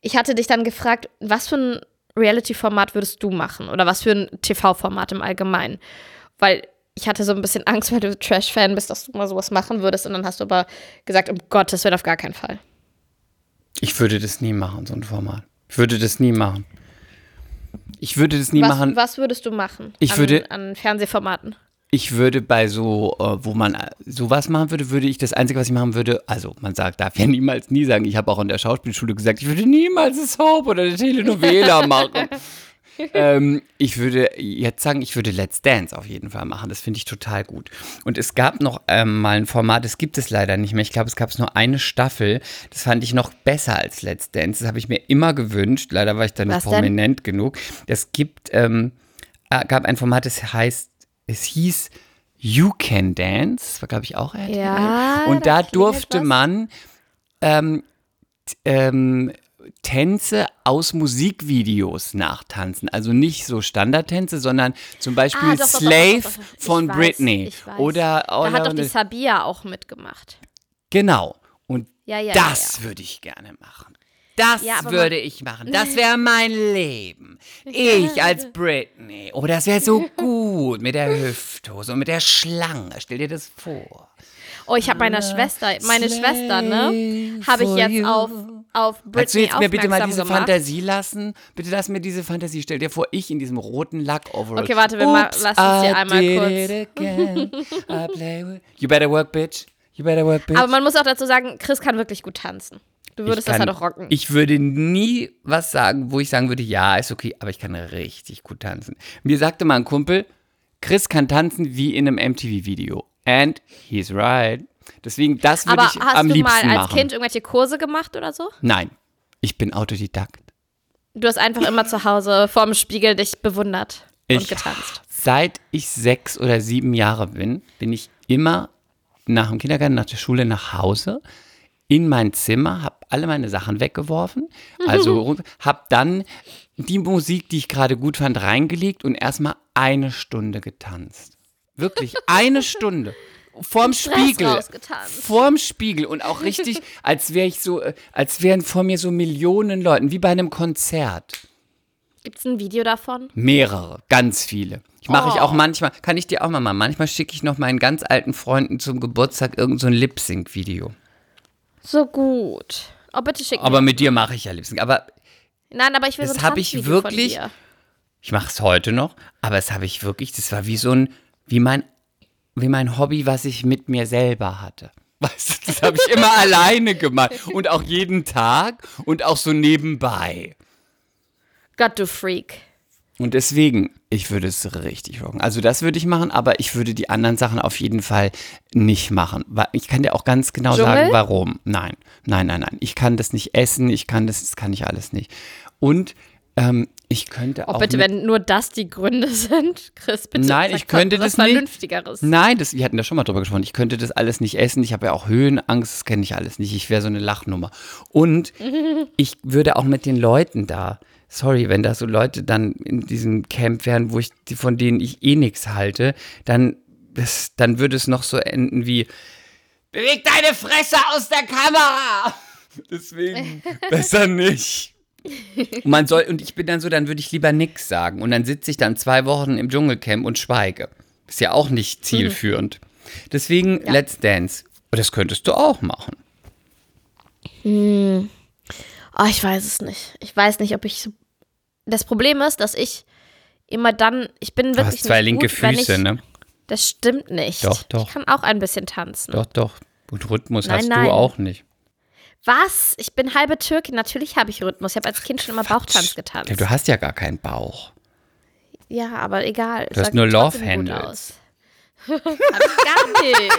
ich hatte dich dann gefragt, was für ein Reality-Format würdest du machen oder was für ein TV-Format im Allgemeinen? Weil ich hatte so ein bisschen Angst, weil du Trash-Fan bist, dass du mal sowas machen würdest und dann hast du aber gesagt, um Gottes Willen auf gar keinen Fall. Ich würde das nie machen, so ein Format. Ich würde das nie machen. Ich würde das nie Was, machen. was würdest du machen Ich an, würde- an Fernsehformaten? Ich würde bei so, äh, wo man äh, sowas machen würde, würde ich das Einzige, was ich machen würde, also man sagt, darf ja niemals nie sagen, ich habe auch in der Schauspielschule gesagt, ich würde niemals eine Soap oder eine Telenovela machen. Ähm, ich würde jetzt sagen, ich würde Let's Dance auf jeden Fall machen. Das finde ich total gut. Und es gab noch ähm, mal ein Format, das gibt es leider nicht mehr. Ich glaube, es gab es nur eine Staffel. Das fand ich noch besser als Let's Dance. Das habe ich mir immer gewünscht. Leider war ich da nicht prominent genug. Es gibt, ähm, äh, gab ein Format, das heißt, es hieß You Can Dance. Das war, glaube ich, auch RTL. Ja, Und da durfte man ähm, ähm, Tänze aus Musikvideos nachtanzen. Also nicht so Standardtänze, sondern zum Beispiel Ah, doch, Slave doch, doch, von weiß, Britney. weiß. Oder, Da oder hat doch die Sabia auch mitgemacht. genau. Und Ja, ja, das ja, würde ich gerne machen. Das würde ich machen. Das wäre mein Leben. Ich als Britney. Oh, das wäre so gut mit der Hüfthose und mit der Schlange. Stell dir das vor. Oh, ich habe meiner Schwester, meine Schwester, ne, habe ich jetzt auf, auf Britney Kannst du jetzt mir bitte mal diese gemacht. Fantasie lassen? Bitte lass mir diese Fantasie. Stell dir vor, ich in diesem roten Lack-Overall. Okay, warte, wir Oops, lassen es hier einmal kurz. You better work, bitch. You better work, bitch. Aber man muss auch dazu sagen, Chris kann wirklich gut tanzen. Du würdest Ich das kann- halt auch rocken. Ich würde nie was sagen, wo ich sagen würde, ja, ist okay, aber ich kann richtig gut tanzen. Mir sagte mal ein Kumpel, Chris kann tanzen wie in einem MTV-Video. And he's right. Deswegen, das würde Aber ich hast am du mal liebsten als machen. Kind irgendwelche Kurse gemacht oder so? Nein, ich bin Autodidakt. Du hast einfach immer zu Hause vorm Spiegel dich bewundert und Ich- getanzt. Seit ich sechs oder sieben Jahre bin, bin ich immer nach dem Kindergarten, nach der Schule nach Hause in mein Zimmer, habe alle meine Sachen weggeworfen, also habe dann die Musik, die ich gerade gut fand, reingelegt und erstmal eine Stunde getanzt. Wirklich eine Stunde. Vorm Spiegel. Vorm Spiegel und auch richtig, als wäre ich so, äh, als wären vor mir so Millionen Leuten, wie bei einem Konzert. Gibt es ein Video davon? Mehrere, ganz viele. Ich mache ich Oh. auch manchmal, kann ich dir auch mal machen. Manchmal schicke ich noch meinen ganz alten Freunden zum Geburtstag irgend so Lip-Sync-Video. So gut. Oh, bitte schick Aber mir. mit dir mache ich ja Lip-Sync. Aber Nein, aber ich will das so ein hab ich wirklich- ich mache es heute noch. Aber das habe ich wirklich, das war wie so ein, wie mein, wie mein Hobby, was ich mit mir selber hatte. Weißt du, das habe ich immer alleine gemacht. Und auch jeden Tag und auch so nebenbei. Gott, du Freak. Und deswegen, ich würde es richtig rocken. Also das würde ich machen, aber ich würde die anderen Sachen auf jeden Fall nicht machen. Ich kann dir auch ganz genau Dschungel? sagen, warum. Nein, nein, nein, nein. Ich kann das nicht essen, ich kann das, das kann ich alles nicht. Und ähm, ich könnte Oh, auch. bitte, mit- wenn nur das die Gründe sind, Chris, bitte. Nein, ich könnte das nicht. Vernünftigeres. Nein, das, wir hatten da schon mal drüber gesprochen. Ich könnte das alles nicht essen. Ich habe ja auch Höhenangst, das kenne ich alles nicht. Ich wäre so eine Lachnummer. Und ich würde auch mit den Leuten da, sorry, wenn da so Leute dann in diesem Camp wären, wo ich, die, von denen ich eh nichts halte, dann, das, dann würde es noch so enden wie, beweg deine Fresse aus der Kamera! Deswegen besser nicht. Und man soll, und ich bin dann so, dann würde ich lieber nix sagen. Und dann sitze ich dann zwei Wochen im Dschungelcamp und schweige. Ist ja auch nicht zielführend. Deswegen Let's Dance. Und das könntest du auch machen. Oh, ich weiß es nicht. Ich weiß nicht, ob ich so. Das Problem ist, dass ich immer dann, ich bin Du wirklich hast zwei linke gut, Füße, ich, ne? Das stimmt nicht. Doch, doch. Ich kann auch ein bisschen tanzen. Doch, doch. Und Rhythmus Nein, hast nein. du auch nicht. Was? Ich bin halbe Türkin. Natürlich habe ich Rhythmus. Ich habe als Kind schon immer Bauchtanz getanzt. Ja, du hast ja gar keinen Bauch. Ja, aber egal. Du hast nur Love Handles. Hab ich gar nicht.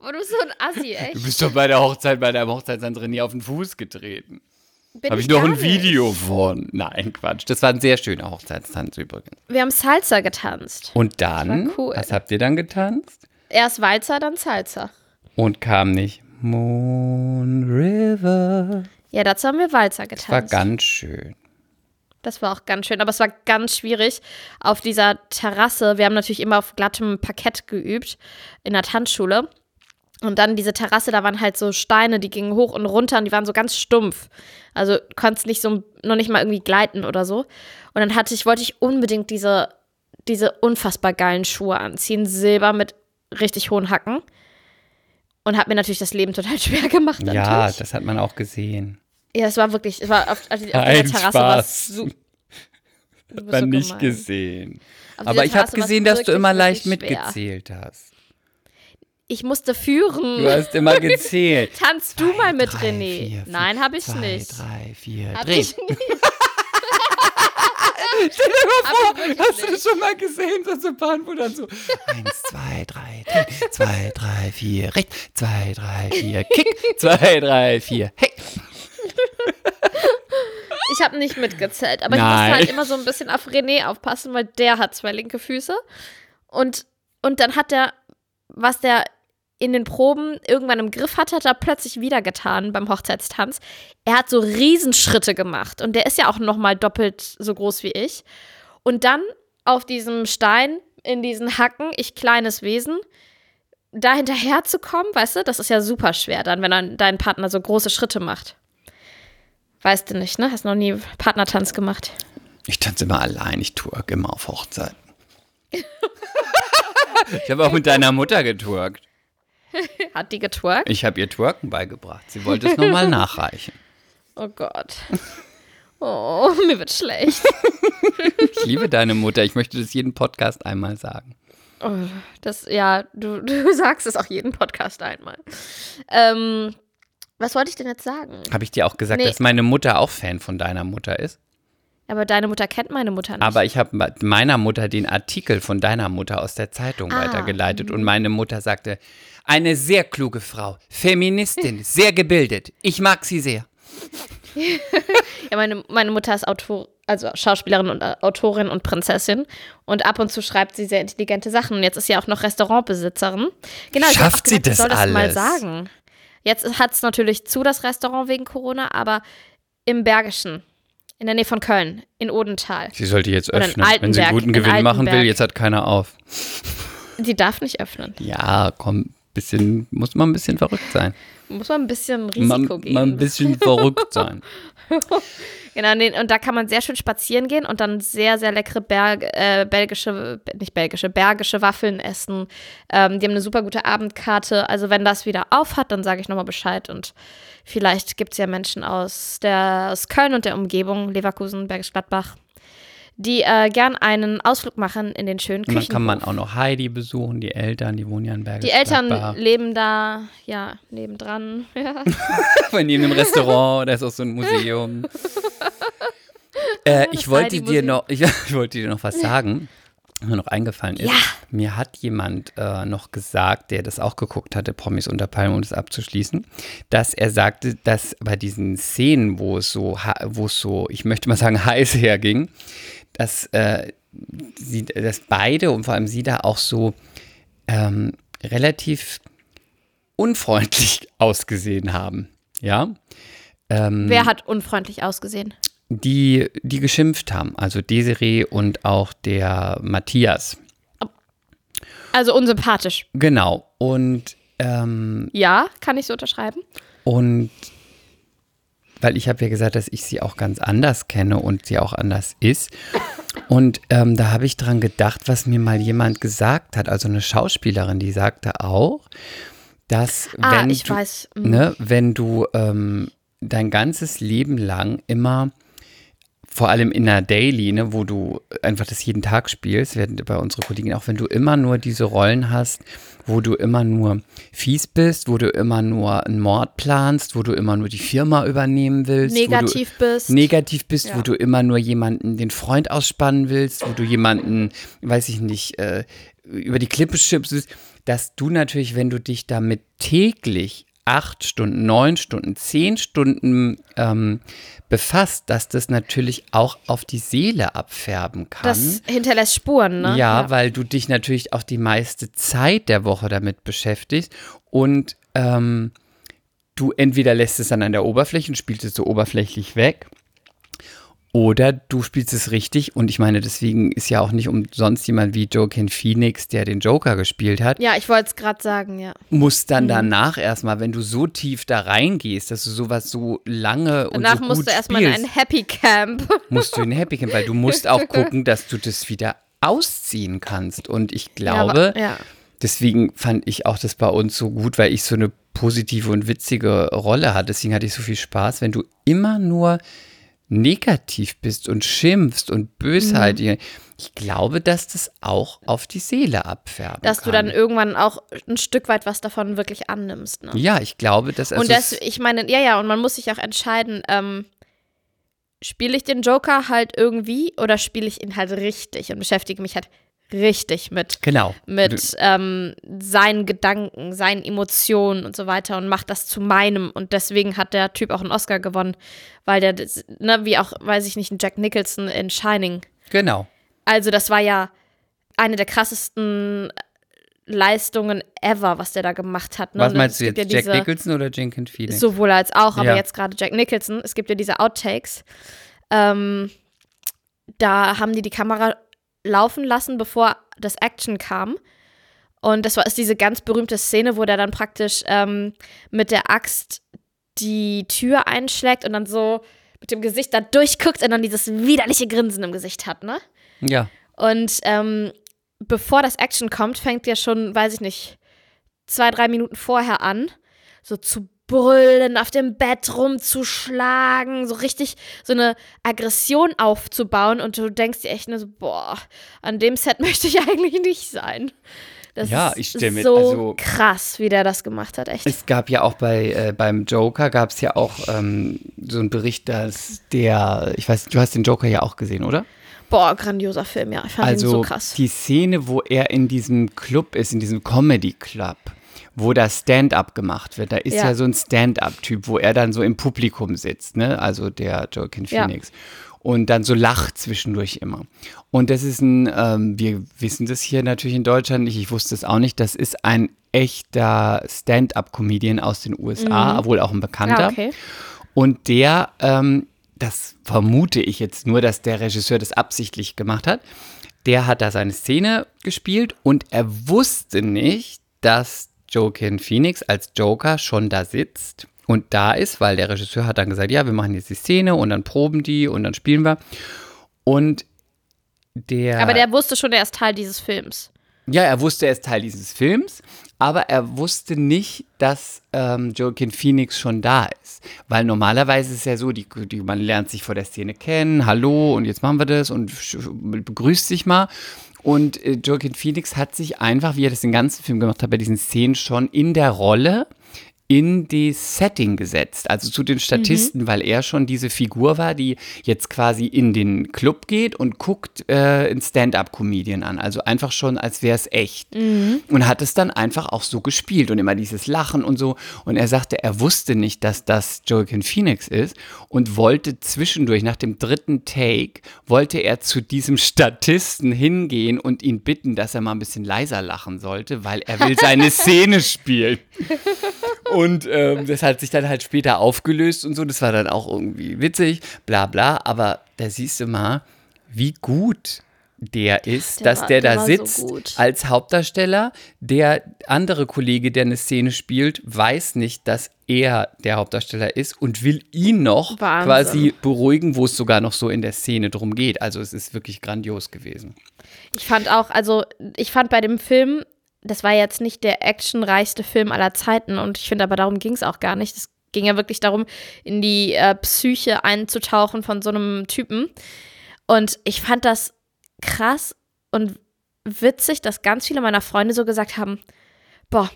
Oh, du bist so ein Assi, echt. Du bist doch bei der Hochzeit, bei deinem Hochzeitsantrag nie auf den Fuß getreten. Bin Habe ich noch gar ein Video von. Nein, Quatsch. Das war ein sehr schöner Hochzeitstanz übrigens. Wir haben Salsa getanzt. Und dann, cool. was habt ihr dann getanzt? Erst Walzer, dann Salsa. Und kam nicht Moon River. Ja, dazu haben wir Walzer War getanzt. ganz schön. Das war auch ganz schön, aber es war ganz schwierig auf dieser Terrasse. Wir haben natürlich immer auf glattem Parkett geübt in der Tanzschule. Und dann diese Terrasse, da waren halt so Steine, die gingen hoch und runter und die waren so ganz stumpf. Also du konntest nicht so noch nicht mal irgendwie gleiten oder so. Und dann hatte ich, wollte ich unbedingt diese, diese unfassbar geilen Schuhe anziehen, silber mit richtig hohen Hacken. Und hat mir natürlich das Leben total schwer gemacht. Ja, das hat man auch gesehen. ja, es war wirklich, es war auf, auf, auf Kein der Terrasse war so, bist Man so nicht gemein. gesehen. Auf Aber ich habe gesehen, dass du immer leicht schwer. mitgezählt hast. Ich musste führen. Du hast immer gezählt. Tanzt du mal mit Drei, René? vier, Nein, habe ich zwei, nicht. drei, vier, Hab dreh. ich nicht. Stell dir mal Hast du das schon mal gesehen, so so Bahn, wo dann so eins, zwei, drei, dreh, zwei, drei, vier, rechts, zwei, drei, vier, kick, zwei, drei, vier, hey. Ich habe nicht mitgezählt, aber ich Nein. musste halt immer so ein bisschen auf René aufpassen, weil der hat zwei linke Füße. Und, und dann hat der, was der in den Proben irgendwann im Griff hatte, hat er plötzlich wieder getan beim Hochzeitstanz. Er hat so Riesenschritte gemacht und der ist ja auch noch mal doppelt so groß wie ich. Und dann auf diesem Stein, in diesen Hacken, ich kleines Wesen, da hinterher zu kommen, weißt du, das ist ja super schwer dann, wenn dann dein Partner so große Schritte macht. Weißt du nicht, ne? Hast noch nie Partnertanz gemacht. Ich tanze immer allein, ich twerk immer auf Hochzeiten. ich habe auch mit deiner Mutter getwerkt. Hat die getwerkt? Ich habe ihr Twerken beigebracht. Sie wollte es nochmal nachreichen. Oh Gott. Oh, mir wird schlecht. Ich liebe deine Mutter. Ich möchte das jeden Podcast einmal sagen. Oh, das, ja, du, du sagst es auch jeden Podcast einmal. Ähm, was wollte ich denn jetzt sagen? Habe ich dir auch gesagt, Nee. dass meine Mutter auch Fan von deiner Mutter ist? Aber deine Mutter kennt meine Mutter nicht. Aber ich habe meiner Mutter den Artikel von deiner Mutter aus der Zeitung Ah. weitergeleitet und meine Mutter sagte, eine sehr kluge Frau, Feministin, sehr gebildet. Ich mag sie sehr. Ja, meine, meine Mutter ist Autor, also Schauspielerin und äh, Autorin und Prinzessin. Und ab und zu schreibt sie sehr intelligente Sachen. Und jetzt ist sie auch noch Restaurantbesitzerin. Genau, ich Schafft sie gedacht, ich das soll das mal alles? sagen. Jetzt hat es natürlich zu, das Restaurant wegen Corona, aber im Bergischen, in der Nähe von Köln, in Odenthal. Sie sollte jetzt öffnen. Wenn sie guten in Gewinn machen will, jetzt hat keiner auf. Die darf nicht öffnen. Ja, komm, bisschen, muss man ein bisschen verrückt sein. Muss man ein bisschen Man, Risiko geben. mal ein bisschen verrückt sein. Genau, nee, und da kann man sehr schön spazieren gehen und dann sehr, sehr leckere Berg, äh, belgische, nicht belgische, bergische Waffeln essen. Ähm, die haben eine super gute Abendkarte. Also wenn das wieder auf hat, dann sage ich nochmal Bescheid. Und vielleicht gibt es ja Menschen aus, der, aus Köln und der Umgebung, Leverkusen, Bergisch Gladbach, die äh, gern einen Ausflug machen in den schönen Und dann Küchen. kann man auch noch Heidi besuchen, die Eltern, die wohnen ja in Bergisch Die Eltern leben da, ja, nebendran. Ja. Wenn die in einem Restaurant, da ist auch so ein Museum. Äh, ich, wollte dir noch, ich, ich wollte dir noch was sagen, was mir noch eingefallen ist. Ja. Mir hat jemand äh, noch gesagt, der das auch geguckt hatte, Promis unter Palmen, um das abzuschließen, dass er sagte, dass bei diesen Szenen, wo es so, wo es so, ich möchte mal sagen, heiß herging, dass, äh, sie, dass beide und vor allem sie da auch so ähm, relativ unfreundlich ausgesehen haben. Ja. Ähm, Wer hat unfreundlich ausgesehen? die, die geschimpft haben, also Desiree und auch der Matthias. Also unsympathisch. Genau. Und, ähm, Ja, kann ich so unterschreiben. und weil ich habe ja gesagt, dass ich sie auch ganz anders kenne und sie auch anders ist. Und ähm, da habe ich dran gedacht, was mir mal jemand gesagt hat, also eine Schauspielerin, die sagte auch, dass Ah, wenn du. Mhm. ne, wenn du ähm, dein ganzes Leben lang immer, vor allem in einer Daily, ne, wo du einfach das jeden Tag spielst, werden bei unseren Kollegen auch, wenn du immer nur diese Rollen hast, wo du immer nur fies bist, wo du immer nur einen Mord planst, wo du immer nur die Firma übernehmen willst, Negativ wo du bist. negativ bist, wo Ja. du immer nur jemanden den Freund ausspannen willst, wo du jemanden, weiß ich nicht, äh, über die Klippe schippst, dass du natürlich, wenn du dich damit täglich acht Stunden, neun Stunden, zehn Stunden ähm, befasst, dass das natürlich auch auf die Seele abfärben kann. Das hinterlässt Spuren, ne? Ja, weil du dich natürlich auch die meiste Zeit der Woche damit beschäftigst und ähm, du entweder lässt es dann an der Oberfläche und spielst es so oberflächlich weg oder du spielst es richtig und ich meine, deswegen ist ja auch nicht umsonst jemand wie Joaquin Phoenix, der den Joker gespielt hat, Ja, ich wollte es gerade sagen, ja. muss Mhm. dann danach erstmal, wenn du so tief da reingehst, dass du sowas so lange und Danach so musst gut du erstmal in ein Happy Camp. musst du in Happy Camp, weil du musst auch gucken, dass du das wieder ausziehen kannst. Und ich glaube, Ja, aber, ja. deswegen fand ich auch das bei uns so gut, weil ich so eine positive und witzige Rolle hatte. Deswegen hatte ich so viel Spaß, wenn du immer nur negativ bist und schimpfst und bösartig. Mhm. Ich glaube, dass das auch auf die Seele abfärben Dass kann. du dann irgendwann auch ein Stück weit was davon wirklich annimmst. Ne? ja, ich glaube, dass also und das, ich meine, ja, ja, und man muss sich auch entscheiden, ähm, spiele ich den Joker halt irgendwie oder spiele ich ihn halt richtig und beschäftige mich halt richtig mit, genau mit ähm, seinen Gedanken, seinen Emotionen und so weiter und mache das zu meinem. Und deswegen hat der Typ auch einen Oscar gewonnen, weil der, ne, wie auch, weiß ich nicht, ein Jack Nicholson in Shining. genau. Also, das war ja eine der krassesten Leistungen ever, was der da gemacht hat. Ne? Was meinst du jetzt, ja Jack diese- Nicholson oder Jenkins Phoenix? Sowohl als auch, aber Ja. jetzt gerade Jack Nicholson. Es gibt ja diese Outtakes. Ähm, da haben die die Kamera laufen lassen, bevor das Action kam. Und das war ist diese ganz berühmte Szene, wo der dann praktisch ähm, mit der Axt die Tür einschlägt und dann so mit dem Gesicht da durchguckt und dann dieses widerliche Grinsen im Gesicht hat, ne? Ja, Und ähm, bevor das Action kommt, fängt ja schon, weiß ich nicht, zwei, drei Minuten vorher an, so zu brüllen, auf dem Bett rumzuschlagen, so richtig so eine Aggression aufzubauen und du denkst dir echt nur so, boah, an dem Set möchte ich eigentlich nicht sein. Das Ja, ich stell mir- so also- krass, wie der das gemacht hat, echt. Es gab ja auch bei äh, beim Joker gab es ja auch ähm, so einen Bericht, dass der, ich weiß, du hast den Joker ja auch gesehen, oder? Boah, grandioser Film, ja. Ich fand ihn Also so krass. die Szene, wo er in diesem Club ist, in diesem Comedy Club, wo da Stand-up gemacht wird, da ist ja, Ja. so ein Stand-up-Typ, wo er dann so im Publikum sitzt, ne? Also der Joaquin Ja. Phoenix. Und dann so lacht zwischendurch immer. Und das ist ein, ähm, wir wissen das hier natürlich in Deutschland nicht, ich wusste es auch nicht, das ist ein echter Stand-up-Comedian aus den USA, wohl auch ein bekannter. Ja, okay. Und der, ähm, das vermute ich jetzt nur, dass der Regisseur das absichtlich gemacht hat, der hat da seine Szene gespielt und er wusste nicht, dass Joaquin Phoenix als Joker schon da sitzt und da ist, weil der Regisseur hat dann gesagt, ja, wir machen jetzt die Szene und dann proben die und dann spielen wir. Und der. Aber der wusste schon, er ist Teil dieses Films. Ja, er wusste, er ist Teil dieses Films, aber er wusste nicht, dass ähm, Joaquin Phoenix schon da ist. Weil normalerweise ist es ja so, die, die, man lernt sich vor der Szene kennen, hallo und jetzt machen wir das und begrüßt sich mal. Und äh, Joaquin Phoenix hat sich einfach, wie er das den ganzen Film gemacht hat, bei diesen Szenen schon in der Rolle in die Setting gesetzt, also zu den Statisten, Mhm. weil er schon diese Figur war, die jetzt quasi in den Club geht und guckt äh, einen Stand-up-Comedian an. Also einfach schon, als wäre es echt. Mhm. Und hat es dann einfach auch so gespielt und immer dieses Lachen und so. Und er sagte, er wusste nicht, dass das Joaquin Phoenix ist und wollte zwischendurch, nach dem dritten Take, wollte er zu diesem Statisten hingehen und ihn bitten, dass er mal ein bisschen leiser lachen sollte, weil er will seine Szene spielen. Und ähm, das hat sich dann halt später aufgelöst und so. Das war dann auch irgendwie witzig, bla bla. Aber da siehst du mal, wie gut der ist, Der dass war- der, der da so sitzt gut. als Hauptdarsteller. Der andere Kollege, der eine Szene spielt, weiß nicht, dass er der Hauptdarsteller ist und will ihn noch Wahnsinn. quasi beruhigen, wo es sogar noch so in der Szene drum geht. Also es ist wirklich grandios gewesen. Ich fand auch, also ich fand bei dem Film, das war jetzt nicht der actionreichste Film aller Zeiten und ich finde aber darum ging es auch gar nicht. Es ging ja wirklich darum, in die äh, Psyche einzutauchen von so einem Typen. Und ich fand das krass und witzig, dass ganz viele meiner Freunde so gesagt haben, boah,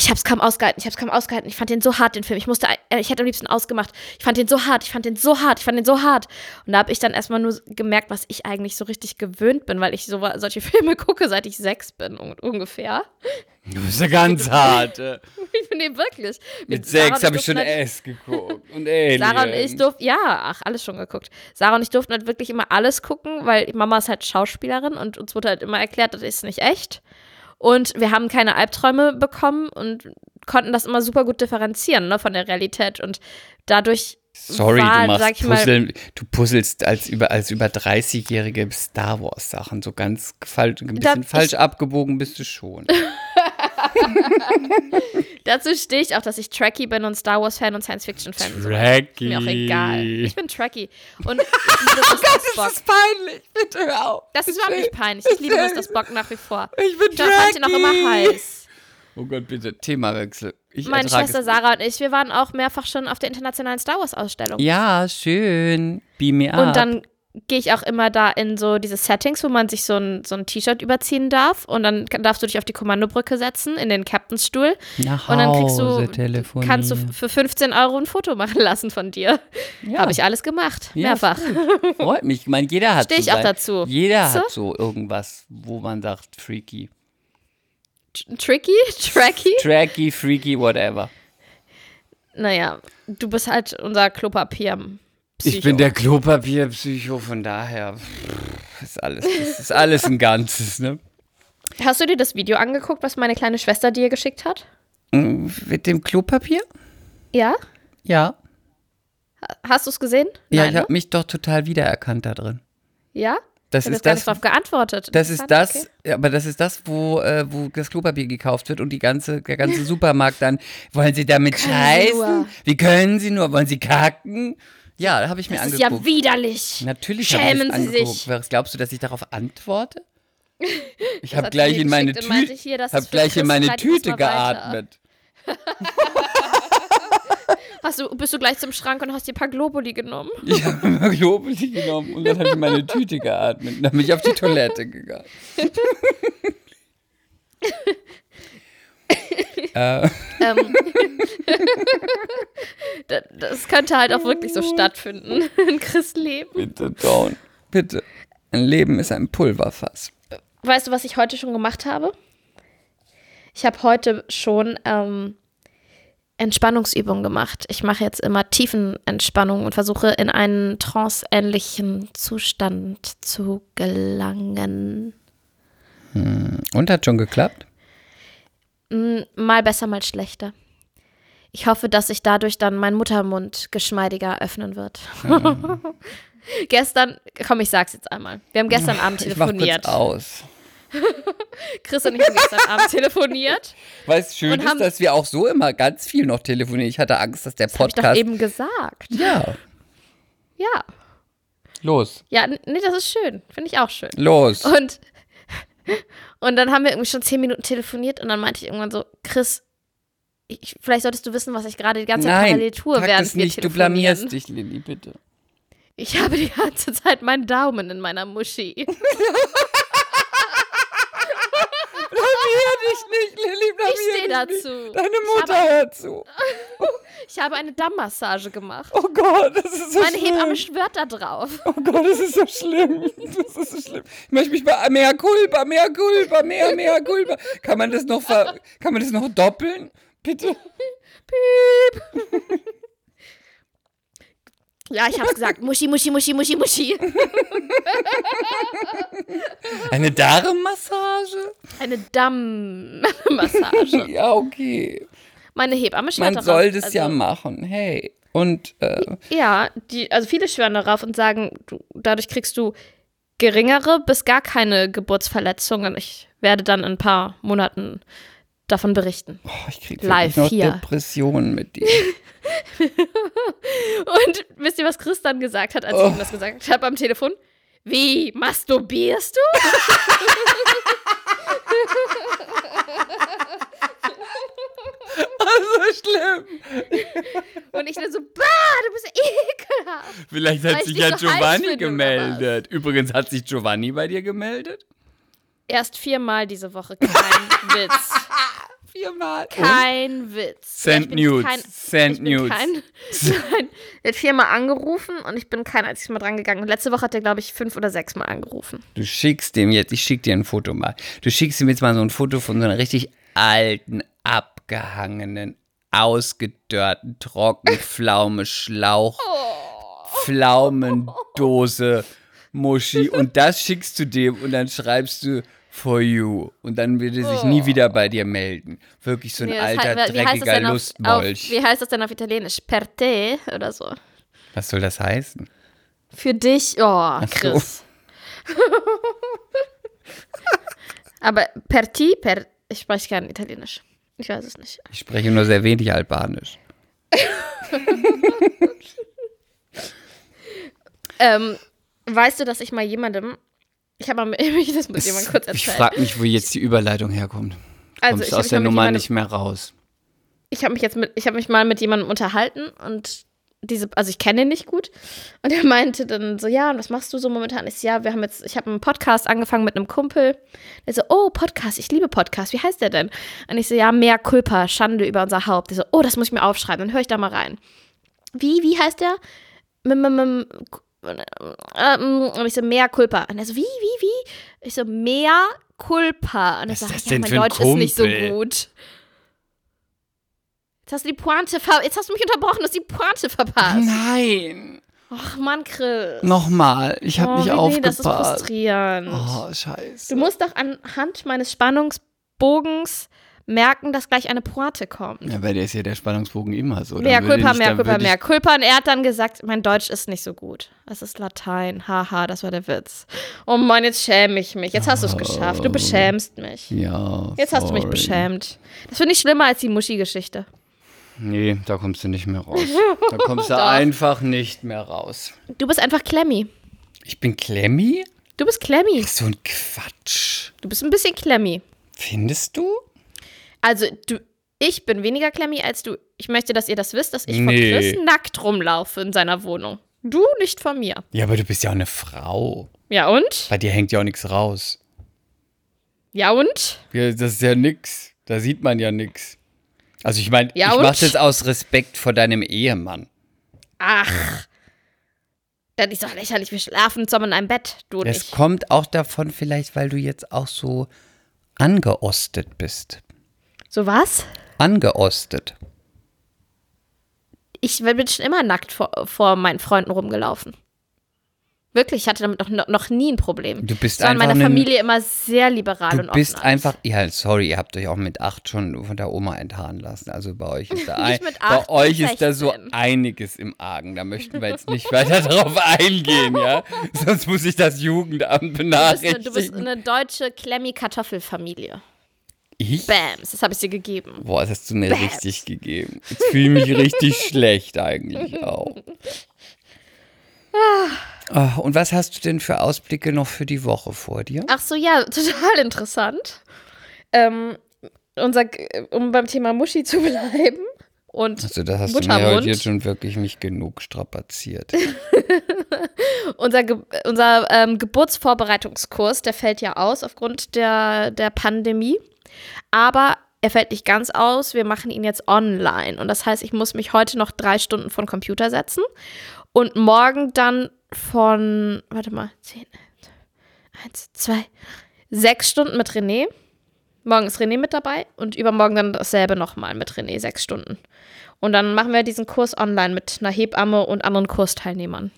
ich hab's kaum ausgehalten, ich hab's kaum ausgehalten, ich fand den so hart, den Film. Ich musste, äh, ich hätte am liebsten ausgemacht. Ich fand den so hart, ich fand den so hart, ich fand den so hart. Und da habe ich dann erstmal nur gemerkt, was ich eigentlich so richtig gewöhnt bin, weil ich so, solche Filme gucke, seit ich sechs bin, un ungefähr. Du bist ja ganz hart. äh. Ich bin eben wirklich. Mit Sarah sechs habe ich schon halt- S geguckt. Und Alien. Sarah und ich durften, ja, ach, alles schon geguckt. Sarah und ich durften halt wirklich immer alles gucken, weil Mama ist halt Schauspielerin und uns wurde halt immer erklärt, das ist nicht echt. Und wir haben keine Albträume bekommen und konnten das immer super gut differenzieren, ne, von der Realität. Und dadurch Sorry, war, du machst ich mal- du puzzelst als über, als über 30-jährige Star Wars Sachen. So ganz falsch, ein bisschen ich- falsch abgebogen bist du schon. Dazu stehe ich auch, dass ich Trekkie bin und Star Wars-Fan und Science-Fiction-Fan. Trekkie. Mir auch egal. Ich bin Trekkie. Und ich liebe Mr. Spock. peinlich, bitte hör auf. Das ist überhaupt nicht peinlich. Ich liebe Mr. Spock nach wie vor. Ich bin Ich fand ihn auch immer heiß. Oh Gott, bitte, Themawechsel. Ich Meine Schwester es Sarah und ich, wir waren auch mehrfach schon auf der internationalen Star Wars-Ausstellung. Ja, schön. Beam me up. Und dann gehe ich auch immer da in so diese Settings, wo man sich so ein, so ein T-Shirt überziehen darf. Und dann darfst du dich auf die Kommandobrücke setzen, in den Captainstuhl. Nach Und dann kriegst du, kannst du für 15 Euro ein Foto machen lassen von dir. ja. Habe ich alles gemacht. Ja, Mehrfach. Freut mich. Ich meine, jeder hat Steh ich so auch dazu. Jeder du? hat so irgendwas, wo man sagt, freaky. Tricky? Tracky? Tracky, freaky, whatever. Naja, du bist halt unser Klopapier. Ich bin der Klopapierpsycho, von daher pff, ist alles, das ist alles ein Ganzes, ne? Hast du dir das Video angeguckt, was meine kleine Schwester dir geschickt hat? Mit dem Klopapier? Ja? Ja. Hast du es gesehen? Ja, Nein, ich ne? habe mich doch total wiedererkannt da drin. Ja? Das Ich habe ist jetzt gar das, nicht drauf geantwortet. das ist das, okay. ja, aber das ist das, wo, äh, wo das Klopapier gekauft wird und die ganze, der ganze Supermarkt dann, wollen Sie damit scheißen? Wie können Sie nur? Wollen Sie kacken? Ja, da habe ich mir Das ist ja widerlich. Natürlich Schämen Sie angeguckt. sich. Was glaubst du, dass ich darauf antworte? Ich habe gleich in meine Tüte, hier, hab gleich in meine Tüte geatmet. Hast du, bist du gleich zum Schrank und hast dir ein paar Globuli genommen? Ich habe immer Globuli genommen und dann habe ich in meine Tüte geatmet und dann bin ich auf die Toilette gegangen. äh, ähm, da- das könnte halt auch wirklich so stattfinden in Chris Leben. bitte, don't. Bitte. Ein Leben ist ein Pulverfass. Weißt du, was ich heute schon gemacht habe? Ich habe heute schon ähm, Entspannungsübungen gemacht. Ich mache jetzt immer Tiefenentspannung und versuche in einen tranceähnlichen Zustand zu gelangen. Und hat schon geklappt? Mm, Mal besser, mal schlechter. Ich hoffe, dass sich dadurch dann mein Muttermund geschmeidiger öffnen wird. gestern, komm, ich sag's jetzt einmal. Wir haben gestern Abend Ich mach telefoniert. kurz aus. Chris und ich haben gestern Abend telefoniert. Weißt schön Und ist, haben- dass wir auch so immer ganz viel noch telefonieren. Ich hatte Angst, dass der Das habe ich doch Podcast. eben gesagt. ja, Ja. los. Ja, nee, das ist schön. Finde ich auch schön. Los. Und, und dann haben wir irgendwie schon zehn Minuten telefoniert und dann meinte ich irgendwann so, Chris, ich, vielleicht solltest du wissen, was ich gerade die ganze Zeit Nein, parallel tue, während das wir nicht, du blamierst dich, Lilly, bitte. Ich habe die ganze Zeit meinen Daumen in meiner Muschi. Blamier dich nicht, Lilly, blamier Ich stehe dazu. Deine Mutter habe- hört zu. Ich habe eine Dammmassage gemacht. Oh Gott, das ist so Meine schlimm. Hebamme schwört da drauf. Oh Gott, das ist so schlimm. Das ist so schlimm. Ich möchte mich bei mehr Culpa, mehr Culpa, mehr, mehr Culpa. Kann man das noch ver kann man das noch doppeln? Bitte? Ja, ich hab's gesagt. Muschi, Muschi, Muschi, Muschi, Muschi. Eine Darmmassage? Eine Dammmassage. Ja, okay. Meine Hebamme schwört Man soll das also, ja machen. Hey. Und äh, Ja, die, also viele schwören darauf und sagen, du, dadurch kriegst du geringere bis gar keine Geburtsverletzungen. Ich werde dann in ein paar Monaten davon berichten. oh, ich krieg Live noch hier. Depressionen mit dir. Und wisst ihr, was Chris dann gesagt hat, als ich Oh. ihm das gesagt habe am Telefon? Wie, masturbierst du? so schlimm. Und ich dann so, bah, du bist ekelhaft. Vielleicht hat ich sich ja so Giovanni gemeldet. Übrigens hat sich Giovanni bei dir gemeldet? Erst viermal diese Woche, kein Witz. Viermal. Kein Witz. Send bin Nudes. Kein, Send Nudes. Kein, nein, er hat viermal angerufen und ich bin kein einziges Mal dran gegangen. Und letzte Woche hat er, glaube ich, fünf oder sechs Mal angerufen. Du schickst dem jetzt, ich schick dir ein Foto mal. Du schickst ihm jetzt mal so ein Foto von so einer richtig alten, abgehangenen, ausgedörrten, Trockenpflaume, Schlauch, Pflaumendose, Muschi. Und das schickst du dem und dann schreibst du for you. Und dann wird er sich nie wieder bei dir melden. Wirklich so ein Nee, alter, heißt- dreckiger auf, Lustmolch. Wie heißt das denn auf Italienisch? Per te oder so. Was soll das heißen? Für dich, oh, so. Chris. Aber per ti, per, ich spreche kein Italienisch. Ich weiß es nicht. Ich spreche nur sehr wenig Albanisch. Ähm, weißt du, dass ich mal jemandem, ich habe mal ich das mit jemandem kurz Ich erzählt. frage mich, wo jetzt die Überleitung herkommt. Du Also, kommst ich aus der Nummer jemandem- nicht mehr raus. ich habe mich jetzt mit, ich habe mich mal mit jemandem unterhalten und diese, also ich kenne ihn nicht gut. Und er meinte dann so, ja, und was machst du so momentan? Ich so, ja, wir haben jetzt, ich habe einen Podcast angefangen mit einem Kumpel. Der so, oh, Podcast, ich liebe Podcast, wie heißt der denn? Und ich so, ja, mehr Culpa, Schande über unser Haupt. Der so, oh, das muss ich mir aufschreiben, dann höre ich da mal rein. Wie, wie heißt der? M -m -m ähm, und ich so, mehr Culpa. Und er so, wie, wie, wie? Ich so, mehr Culpa. Und er so, ja, mein Deutsch ist nicht so Kumpel? gut. Jetzt hast du die Pointe ver Jetzt hast du mich unterbrochen, du hast die Pointe verpasst. Nein. Ach Mann, Chris. Nochmal, ich habe oh, nicht Nee, das ist aufgepasst. frustrierend. oh, scheiße. Du musst doch anhand meines Spannungsbogens merken, dass gleich eine Pointe kommt. ja, bei dir ist ja der Spannungsbogen immer so. Mehr Culpa, ich- mehr Culpa, mehr Culpa. Und er hat dann gesagt, mein Deutsch ist nicht so gut. Es ist Latein. Haha, das war der Witz. Oh Mann, jetzt schäme ich mich. Jetzt hast du es geschafft. Du beschämst mich. Ja. Jetzt hast du mich beschämt. Das finde ich schlimmer als die Muschi-Geschichte. Nee, da kommst du nicht mehr raus. Da kommst du einfach nicht mehr raus. Du bist einfach Klemmi. Ich bin Klemmi? Du bist Klemmi. So ein Quatsch. Du bist ein bisschen Klemmi. Findest du? Also, du, ich bin weniger Klemmi als du. Ich möchte, dass ihr das wisst, dass ich von Nee. Chris nackt rumlaufe in seiner Wohnung. Du nicht von mir. Ja, aber du bist ja auch eine Frau. Ja und? Bei dir hängt ja auch nichts raus. Ja und? Ja, das ist ja nix. Da sieht man ja nix. Also ich meine, Ja, ich und? mach das aus Respekt vor deinem Ehemann. Ach. Das ist doch lächerlich. Wir schlafen zusammen in einem Bett, du und Es ich. kommt auch davon vielleicht, weil du jetzt auch so angeostet bist. So was? Angeostet. Ich bin schon immer nackt vor, vor meinen Freunden rumgelaufen. Wirklich, ich hatte damit noch, noch nie ein Problem. Du bist war in einfach meiner ein- Familie immer sehr liberal Du und bist offen alles. einfach, ja, sorry, ihr habt euch auch mit acht schon von der Oma enthaaren lassen. Also bei euch ist da, ein, bei euch ist da so 16. einiges im Argen. Da möchten wir jetzt nicht weiter drauf eingehen, ja. Sonst muss ich das Jugendamt Du bist, benachrichtigen. eine, du bist eine deutsche Klemmi-Kartoffelfamilie. Ich? Bams, das habe ich dir gegeben. Boah, das hast du mir Bäh. richtig gegeben. Ich fühle mich richtig schlecht eigentlich auch. Ah, und was hast du denn für Ausblicke noch für die Woche vor dir? Ach so, ja, total interessant. Ähm, unser, um beim Thema Muschi zu bleiben und Also, das hast du mir heute jetzt schon wirklich nicht genug strapaziert. unser, Ge unser ähm, Geburtsvorbereitungskurs, der fällt ja aus aufgrund der, der Pandemie. Aber er fällt nicht ganz aus. Wir machen ihn jetzt online. Und das heißt, ich muss mich heute noch drei Stunden vor den Computer setzen und morgen dann von, warte mal, 10, 1, 2, 6 Stunden mit René. Morgen ist René mit dabei und übermorgen dann dasselbe nochmal mit René, sechs Stunden. Und dann machen wir diesen Kurs online mit einer Hebamme und anderen Kursteilnehmern.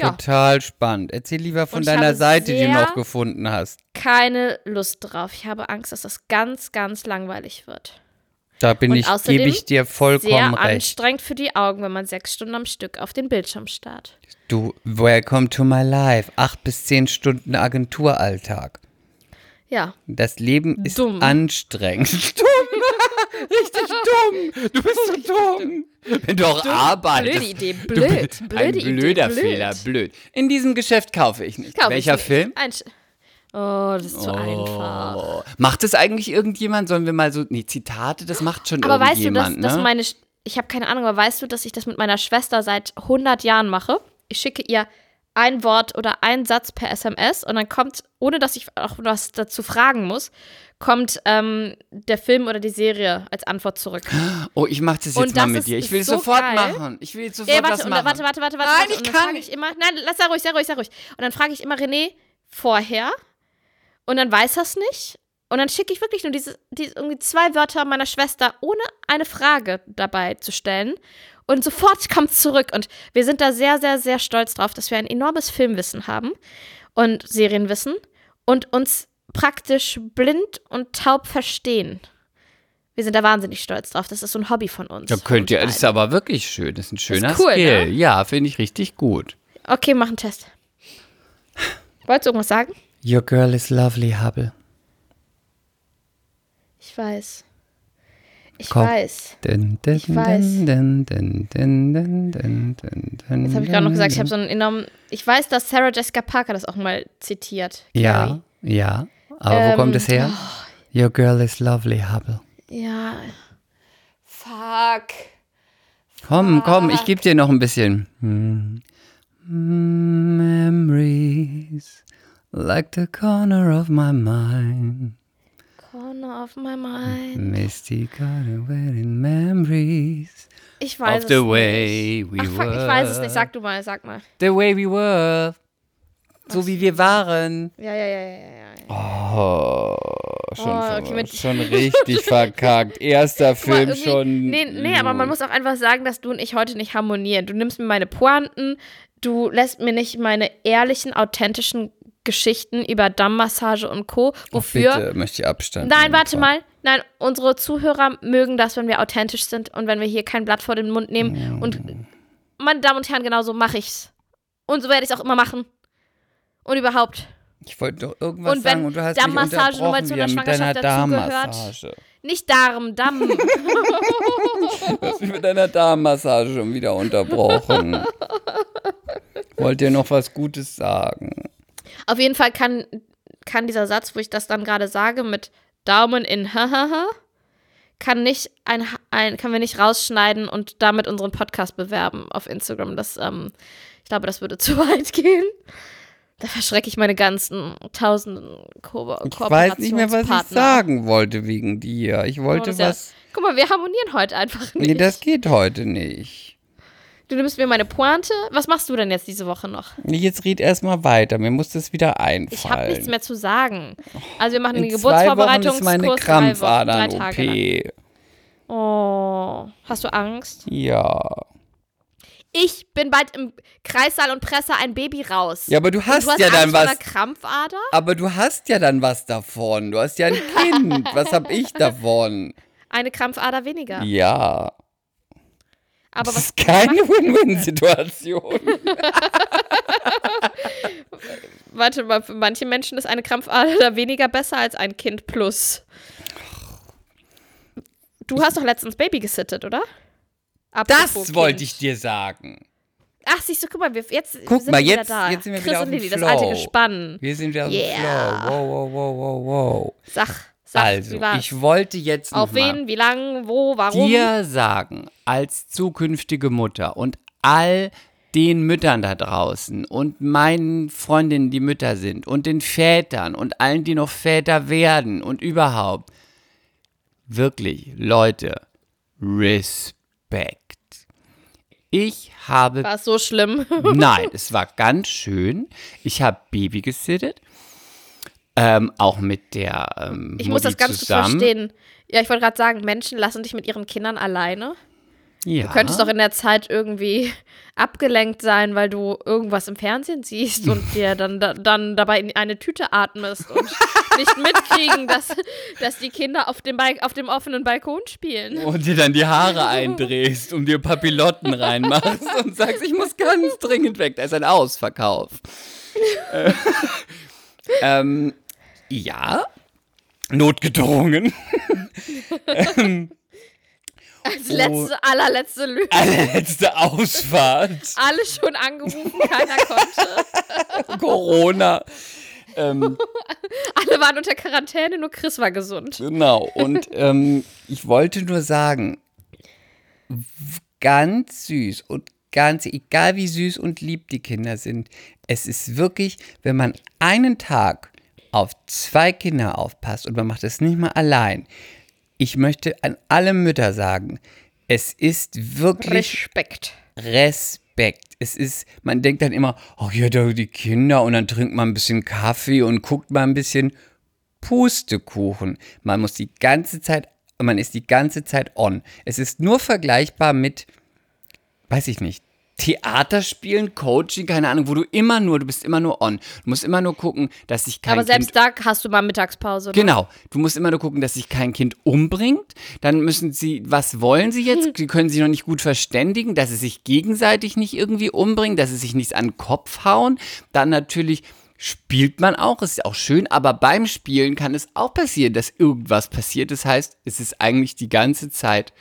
Ja. Total spannend. Erzähl lieber von deiner Seite, die du noch gefunden hast. Keine Lust drauf. Ich habe Angst, dass das ganz, ganz langweilig wird. Da bin Und ich, gebe ich dir vollkommen Sehr recht. anstrengend für die Augen, wenn man sechs Stunden am Stück auf den Bildschirm starrt. Du, welcome to my life. Acht bis zehn Stunden Agenturalltag. Ja. Das Leben ist Dumm. anstrengend. Richtig dumm. Du bist so dumm. Wenn du auch arbeitest. Blöde Idee, blöd. Blöde ein blöder Idee. Fehler, blöd. In diesem Geschäft kaufe ich nicht. Kauf ich Welcher nicht. Film? Ein Sch- oh, das ist zu einfach. Oh. Macht es eigentlich irgendjemand? Sollen wir mal so, nee, Zitate, das macht schon Aber weißt du, dass, irgendjemand, dass ne? meine, ich habe keine Ahnung, aber weißt du, dass ich das mit meiner Schwester seit 100 Jahren mache? Ich schicke ihr ein Wort oder einen Satz per SMS und dann kommt, ohne dass ich auch was dazu fragen muss, kommt ähm, der Film oder die Serie als Antwort zurück. Oh, ich mach das jetzt Und mal das mit dir. Ich will es so sofort geil. machen. Ich will jetzt sofort Ja, das warte, und, machen. warte, warte, warte, warte. Nein, warte. ich kann frage ich immer, nein, lass sei ruhig, sei ruhig, sei ruhig. Und dann frage ich immer René vorher und dann weiß er es nicht. Und dann schicke ich wirklich nur diese, diese irgendwie zwei Wörter meiner Schwester, ohne eine Frage dabei zu stellen. Und sofort kommt es zurück. Und wir sind da sehr, sehr, sehr stolz drauf, dass wir ein enormes Filmwissen haben und Serienwissen und uns praktisch blind und taub verstehen. Wir sind da wahnsinnig stolz drauf. Das ist so ein Hobby von uns. Da könnt ihr, das ist aber wirklich schön. Das ist ein schöner cool, Skill. ne? Ja, finde ich richtig gut. Okay, mach einen Test. Wolltest du irgendwas sagen? Your girl is lovely, Hubble. Ich weiß. Ich Komm. weiß. Dun, dun, Ich weiß. dun, dun, dun, dun, dun, dun, dun, Jetzt habe ich gerade noch gesagt, ich habe so einen enormen. Ich weiß, dass Sarah Jessica Parker das auch mal zitiert. Ja, Carrie. ja. Aber wo Ähm, kommt es her? Your girl is lovely, Hubble. Ja. Fuck. Komm, komm, ich gebe dir noch ein bisschen. Hmm. Memories, like the corner of my mind. Corner of my mind. Misty got wearing memories Ich weiß of es the nicht. way we Ach, fuck, were. ich weiß es nicht. Sag du mal, sag mal. The way we were. So wie wir waren. Ja, ja, ja, ja, ja. ja. Oh, schon, Oh, okay, mit- schon richtig verkackt. Erster Film schon. Nee, nee, aber man muss auch einfach sagen, dass du und ich heute nicht harmonieren. Du nimmst mir meine Pointen, du lässt mir nicht meine ehrlichen, authentischen Geschichten über Dammmassage und Co. Wofür Bitte, möchte ich Abstand. Nein, nehmen warte mal. Nein, unsere Zuhörer mögen das, wenn wir authentisch sind und wenn wir hier kein Blatt vor den Mund nehmen. Und meine Damen und Herren, genau so mache ich's. Und so werde ich es auch immer machen. Und überhaupt. Ich wollte doch irgendwas Und wenn sagen und du hast Darmmassage mich nun mal unterbrochen zu einer mit deiner Schwangerschaft dazugehört. Darmmassage. Nicht Darm, Damm. Du hast mich mit deiner Darmmassage schon wieder unterbrochen. Wollt ihr noch was Gutes sagen? Auf jeden Fall kann, kann dieser Satz, wo ich das dann gerade sage, mit Daumen in hahaha, kann nicht ein, ein, können wir nicht rausschneiden und damit unseren Podcast bewerben auf Instagram. Das, ähm, ich glaube, das würde zu weit gehen. Da verschrecke ich meine ganzen tausenden Ko Ich weiß nicht mehr, was ich sagen wollte wegen dir. Ich Oh, wollte das ist ja- was. Guck mal, wir harmonieren heute einfach nicht. Nee, das geht heute nicht. du nimmst mir meine Pointe. Was machst du denn jetzt diese Woche noch? Jetzt red erstmal weiter. Mir muss das wieder einfallen. Ich habe nichts mehr zu sagen. Also wir machen zwei Wochen Geburtsvorbereitungskurs ist meine Krampfadern-OP. Oh, hast du Angst? Ja. Ich bin bald im Kreissaal und presse ein Baby raus. Ja, aber du hast, du hast ja Angst dann vor was. einer Krampfader? Aber du hast ja dann was davon. Du hast ja ein Kind. was hab ich davon? Eine Krampfader weniger. Ja. Aber Das was ist keine Win-Win-Situation. warte mal, für manche Menschen ist eine Krampfader weniger besser als ein Kind plus. Du hast doch letztens Baby gesittet, oder? Apropos Das wollte ich dir sagen. Ach, siehst du, guck mal, wir, jetzt Guck sind mal, wir wieder jetzt- da. jetzt sind wir Chris wieder auf und Lilly, das alte. Gespann. Wir sind wieder auf dem Yeah. Flow. Wow, wow, wow, wow, wow. Sag, sag, Also, ich wollte jetzt Auf wen, wie lang, wo, warum? dir sagen, als zukünftige Mutter und all den Müttern da draußen und meinen Freundinnen, die Mütter sind und den Vätern und allen, die noch Väter werden und überhaupt. Wirklich, Leute, Respekt. Ich habe War es so schlimm? Nein, es war ganz schön. Ich habe Baby gesittet. Ähm, auch mit der ähm, Ich muss Mutti das ganz zusammen. gut verstehen. Ja, ich wollte gerade sagen, Menschen lassen dich mit ihren Kindern alleine. Ja. Du könntest doch in der Zeit irgendwie abgelenkt sein, weil du irgendwas im Fernsehen siehst und dir dann, da, dann dabei in eine Tüte atmest und nicht mitkriegen, dass, dass die Kinder auf dem, auf dem offenen Balkon spielen. und dir dann die Haare eindrehst und dir Papillotten reinmachst und sagst, ich muss ganz dringend weg, da ist ein Ausverkauf. Äh, ähm, ja, notgedrungen. Als letzte, allerletzte Lüge. Allerletzte Ausfahrt. Alle schon angerufen, keiner konnte. Corona. Ähm, Alle waren unter Quarantäne, nur Chris war gesund. Genau, und ähm, ich wollte nur sagen, ganz süß und ganz, egal wie süß und lieb die Kinder sind, es ist wirklich, wenn man einen Tag auf zwei Kinder aufpasst und man macht es nicht mal allein, ich möchte an alle Mütter sagen, es ist wirklich Respekt. Respekt. Es ist, man denkt dann immer, oh ja, da die Kinder und dann trinkt man ein bisschen Kaffee und guckt mal ein bisschen Pustekuchen. Man muss die ganze Zeit, man ist die ganze Zeit on. Es ist nur vergleichbar mit, weiß ich nicht, Theaterspielen, Coaching, keine Ahnung, wo du immer nur, du bist immer nur on. Du musst immer nur gucken, dass sich kein Aber selbst kind da hast du mal Mittagspause. Ne? Genau, du musst immer nur gucken, dass sich kein Kind umbringt. Dann müssen sie, was wollen sie jetzt? Sie können sich noch nicht gut verständigen, dass sie sich gegenseitig nicht irgendwie umbringen, dass sie sich nichts an den Kopf hauen. Dann natürlich spielt man auch, ist auch schön, aber beim Spielen kann es auch passieren, dass irgendwas passiert. Das heißt, es ist eigentlich die ganze Zeit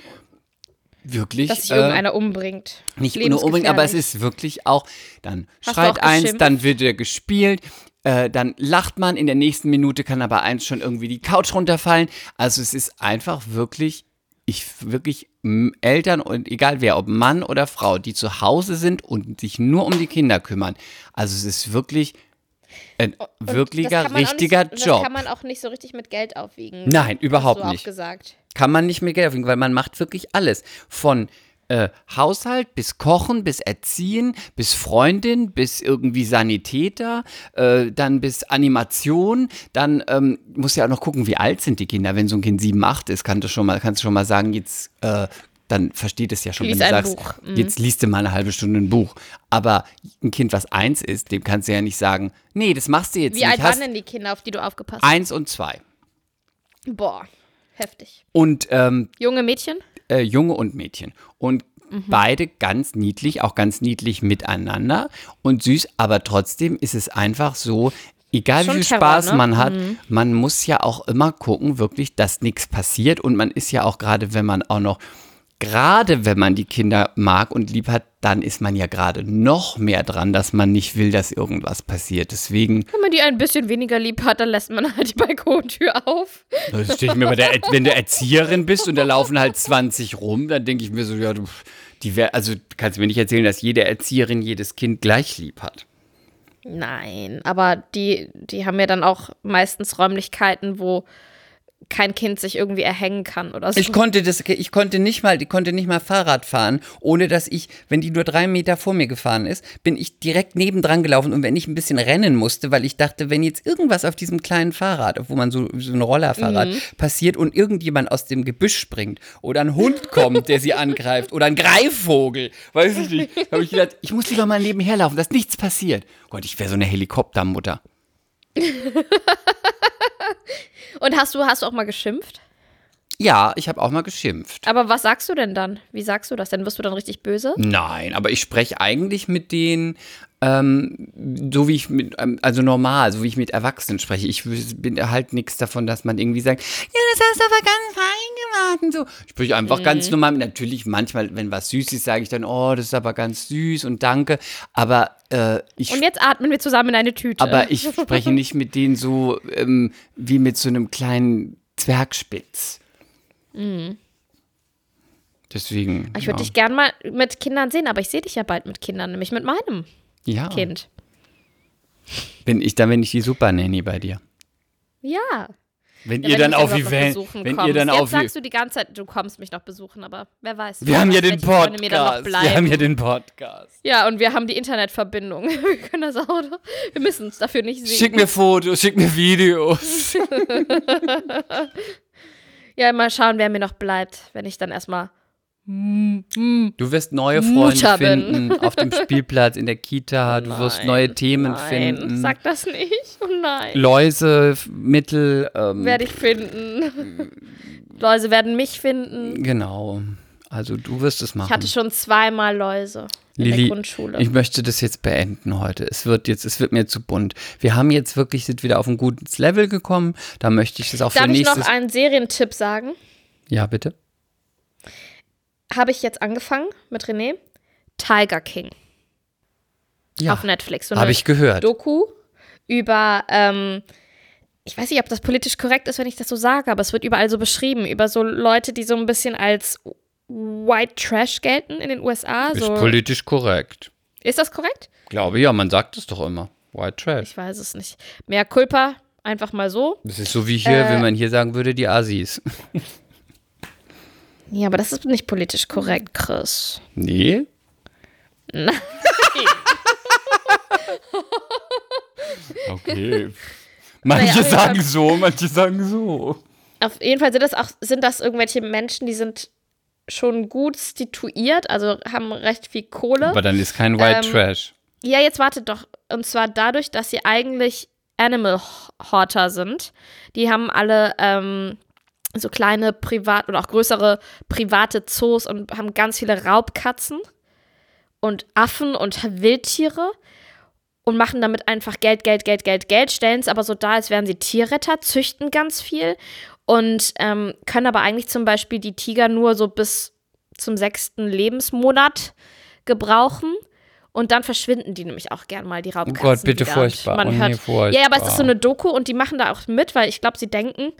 wirklich Dass sich äh, irgendeiner umbringt. nicht nur umbringen, aber es ist wirklich auch, dann Hast schreit auch eins, geschimpft? dann wird er gespielt, äh, dann lacht man, in der nächsten Minute kann aber eins schon irgendwie die Couch runterfallen. Also es ist einfach wirklich, ich wirklich Eltern und egal wer, ob Mann oder Frau, die zu Hause sind und sich nur um die Kinder kümmern. Also es ist wirklich ein Und wirklicher, richtiger nicht, Job. Das kann man auch nicht so richtig mit Geld aufwiegen. Nein, überhaupt nicht. Auch gesagt. Kann man nicht mehr Geld aufwiegen, weil man macht wirklich alles. Von äh, Haushalt bis Kochen, bis Erziehen, bis Freundin, bis irgendwie Sanitäter, äh, dann bis Animation, dann ähm, muss ja auch noch gucken, wie alt sind die Kinder. Wenn so ein Kind sieben, acht ist, kannst du schon mal, kannst du schon mal sagen, jetzt äh, dann versteht es ja schon, Lies wenn du sagst. Mhm. jetzt liest du mal eine halbe Stunde ein Buch. Aber ein Kind, was eins ist, dem kannst du ja nicht sagen, nee, das machst du jetzt Wie nicht. alt waren denn die Kinder, auf die du aufgepasst hast? eins und zwei. Boah, heftig. Und ähm, Junge Mädchen? äh, Junge und Mädchen. Und Mhm. beide ganz niedlich, auch ganz niedlich miteinander und süß, aber trotzdem ist es einfach so, egal Schon wie viel Terror, Spaß ne? man hat, man muss ja auch immer gucken, wirklich, dass nichts passiert und man ist ja auch gerade, wenn man auch noch Gerade wenn man die Kinder mag und lieb hat, dann ist man ja gerade noch mehr dran, dass man nicht will, dass irgendwas passiert. Deswegen Wenn man die ein bisschen weniger lieb hat, dann lässt man halt die Balkontür auf. Das stehe ich mir bei der, wenn du Erzieherin bist und da laufen halt 20 rum, dann denke ich mir so, ja, du, die wär, also kannst du mir nicht erzählen, dass jede Erzieherin jedes Kind gleich lieb hat. Nein, aber die, die haben ja dann auch meistens Räumlichkeiten, wo kein Kind sich irgendwie erhängen kann oder so. Ich konnte das, ich konnte nicht mal, ich konnte nicht mal Fahrrad fahren, ohne dass ich, wenn die nur drei Meter vor mir gefahren ist, bin ich direkt nebendran gelaufen und wenn ich ein bisschen rennen musste, weil ich dachte, wenn jetzt irgendwas auf diesem kleinen Fahrrad, wo man so, so ein Rollerfahrrad passiert und irgendjemand aus dem Gebüsch springt oder ein Hund kommt, der sie angreift oder ein Greifvogel, weiß ich nicht, habe ich gedacht, ich muss lieber mal nebenher laufen, dass nichts passiert. Gott, ich wäre so eine Helikoptermutter. Und hast du, hast du auch mal geschimpft? Ja, ich habe auch mal geschimpft. Aber was sagst du denn dann? Wie sagst du das? Dann wirst du dann richtig böse? Nein, aber ich spreche eigentlich mit denen, ähm, so wie ich mit, ähm, also normal, so wie ich mit Erwachsenen spreche. Ich bin halt nichts davon, dass man irgendwie sagt, ja, das hast du aber ganz fein gemacht und so. Ich spreche einfach ganz normal. Natürlich, manchmal, wenn was süß ist, sage ich dann, oh, das ist aber ganz süß und danke. Aber äh, ich Und jetzt atmen wir zusammen in eine Tüte. aber ich spreche nicht mit denen so ähm, wie mit so einem kleinen Zwergspitz. Deswegen. Ich würde ja. dich gern mal mit Kindern sehen, aber ich sehe dich ja bald mit Kindern, nämlich mit meinem ja. Kind. Bin ich, dann bin ich die Super Nanny bei dir. Ja. Wenn Ja, ihr wenn dann auf besuchen wenn ihr dann Jetzt auf die, sagst du die ganze Zeit, du kommst mich noch besuchen, aber wer weiß. wir haben ja den Podcast. bleiben. Wir haben ja den Podcast. Ja, und wir haben die Internetverbindung. Wir können das noch- Wir müssen uns dafür nicht sehen. Schick mir Fotos, schick mir Videos. Ja, mal schauen, wer mir noch bleibt, wenn ich dann erstmal. Du wirst neue Freunde Mutter bin. finden auf dem Spielplatz, in der Kita. Du wirst Nein, neue Themen nein, finden. Sag das nicht. Oh nein. Läuse, F- Mittel. Ähm, Werde ich finden. Läuse werden mich finden. genau. Also du wirst es machen. Ich hatte schon zweimal Läuse Lili, der Grundschule. Ich möchte das jetzt beenden heute. Es wird jetzt, es wird mir zu bunt. Wir haben jetzt wirklich, sind wieder auf ein gutes Level gekommen. Da möchte ich das auch Darf für ich nächstes. noch einen Serientipp sagen? ja, bitte. Habe ich jetzt angefangen mit René. Tiger King Ja, auf Netflix. So habe ich gehört. Doku über, ähm, ich weiß nicht, ob das politisch korrekt ist, wenn ich das so sage, aber es wird überall so beschrieben, über so Leute, die so ein bisschen als White Trash gelten in den USA. Ist So. politisch korrekt. Ist das korrekt? Glaube ja, man sagt es doch immer. White Trash. Ich weiß es nicht. Mehr Culpa, einfach mal so. Das ist so wie hier, Äh, wenn man hier sagen würde, die Asis. Ja, aber das ist nicht politisch korrekt, Chris. Nee? okay. Manche Naja, sagen so, manche sagen so. Auf jeden Fall sind das auch, sind das irgendwelche Menschen, die sind schon gut situiert, also haben recht viel Kohle. Aber dann ist kein White Ähm, Trash. Ja, jetzt wartet doch. Und zwar dadurch, dass sie eigentlich Animal Horter sind. Die haben alle ähm, so kleine Privat- oder auch größere private Zoos und haben ganz viele Raubkatzen und Affen und Wildtiere und machen damit einfach Geld, Geld, Geld, Geld, Geld, stellen es aber so dar, als wären sie Tierretter, züchten ganz viel und ähm, können aber eigentlich zum Beispiel die Tiger nur so bis zum sechsten Lebensmonat gebrauchen. Und dann verschwinden die nämlich auch gern mal, die Oh Raubkatzen. Gott, bitte wieder. furchtbar. Man oh, hört, nee, furchtbar. ja, aber es ist so eine Doku und die machen da auch mit, weil ich glaube, sie denken,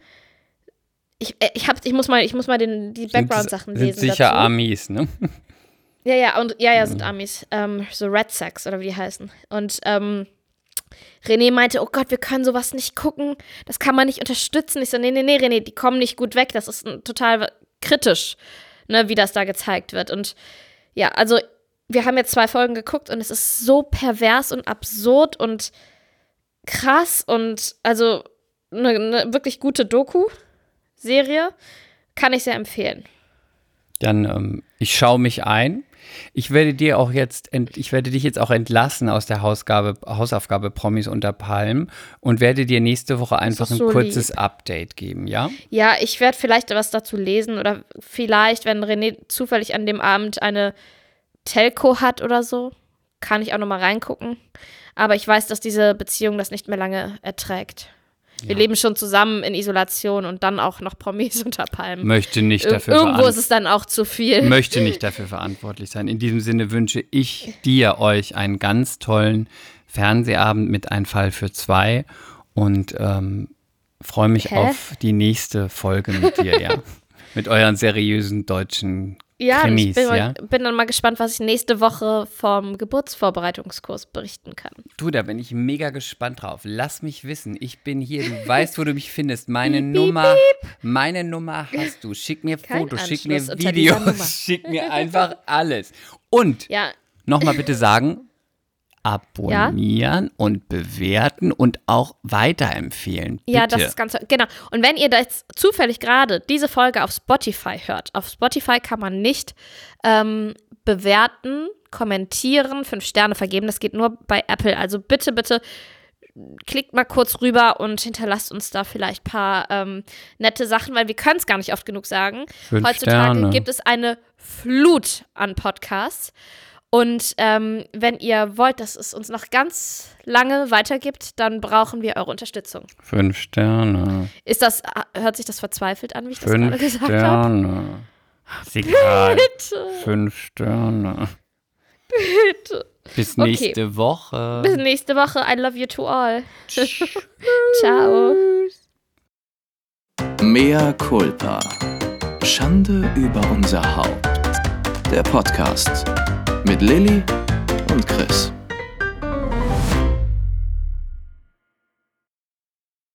ich, äh, ich, hab, ich muss mal, ich muss mal den, die Sind- Background-Sachen sind lesen. sicher dazu. Amis, ne? Ja, ja, und ja, ja, sind Amis. Ähm, so Red Sacks oder wie die heißen. Und ähm, René meinte, oh Gott, wir können sowas nicht gucken. Das kann man nicht unterstützen. Ich so, nee, nee, nee, René, die kommen nicht gut weg. Das ist total kritisch, ne, wie das da gezeigt wird. Und ja, also wir haben jetzt zwei Folgen geguckt und es ist so pervers und absurd und krass und also eine, eine wirklich gute Doku-Serie. Kann ich sehr empfehlen. Dann, ähm, ich schaue mich ein. Ich werde dir auch jetzt, ich werde dich jetzt auch entlassen aus der Hausgabe, Hausaufgabe Promis unter Palmen und werde dir nächste Woche einfach ist ein so kurzes Update geben, ja? Ja, ich werde vielleicht was dazu lesen oder vielleicht, wenn René zufällig an dem Abend eine Telco hat oder so, kann ich auch noch mal reingucken. Aber ich weiß, dass diese Beziehung das nicht mehr lange erträgt. Wir leben schon zusammen in Isolation und dann auch noch Promis unter Palmen. Möchte nicht dafür irgendwo veran- ist es dann auch zu viel. möchte nicht dafür verantwortlich sein. In diesem Sinne wünsche ich dir euch einen ganz tollen Fernsehabend mit Ein Fall für zwei und ähm, freue mich Hä? auf die nächste Folge mit dir, ja. mit euren seriösen deutschen ja, und Krimis, ich bin, ja. bin dann mal gespannt, was ich nächste Woche vom Geburtsvorbereitungskurs berichten kann. Du, da bin ich mega gespannt drauf. Lass mich wissen. Ich bin hier. Du weißt, wo du mich findest. Meine Nummer, meine Nummer hast du. Schick mir Kein Fotos, schick mir Anschluss dieser Nummer. Videos, schick mir einfach alles. Und Ja, nochmal bitte sagen, abonnieren und bewerten und auch weiterempfehlen. Bitte. Ja, das ist ganz genau. Und wenn ihr das zufällig gerade diese Folge auf Spotify hört, auf Spotify kann man nicht ähm, bewerten, kommentieren, fünf Sterne vergeben. Das geht nur bei Apple. Also bitte, bitte klickt mal kurz rüber und hinterlasst uns da vielleicht ein paar ähm, nette Sachen, weil wir können es gar nicht oft genug sagen. Fünf Heutzutage Sterne. gibt es eine Flut an Podcasts. Und ähm, wenn ihr wollt, dass es uns noch ganz lange weitergibt, dann brauchen wir eure Unterstützung. Fünf Sterne. Ist das, hört sich das verzweifelt an, wie ich das gerade Fünf gesagt habe? Sterne. Ist egal. Bitte, Fünf Sterne. bitte. Bis Okay. nächste Woche. Bis nächste Woche. I love you to all. Ciao. Mea culpa. Schande über unser Haupt. der Podcast mit Lilly und Chris.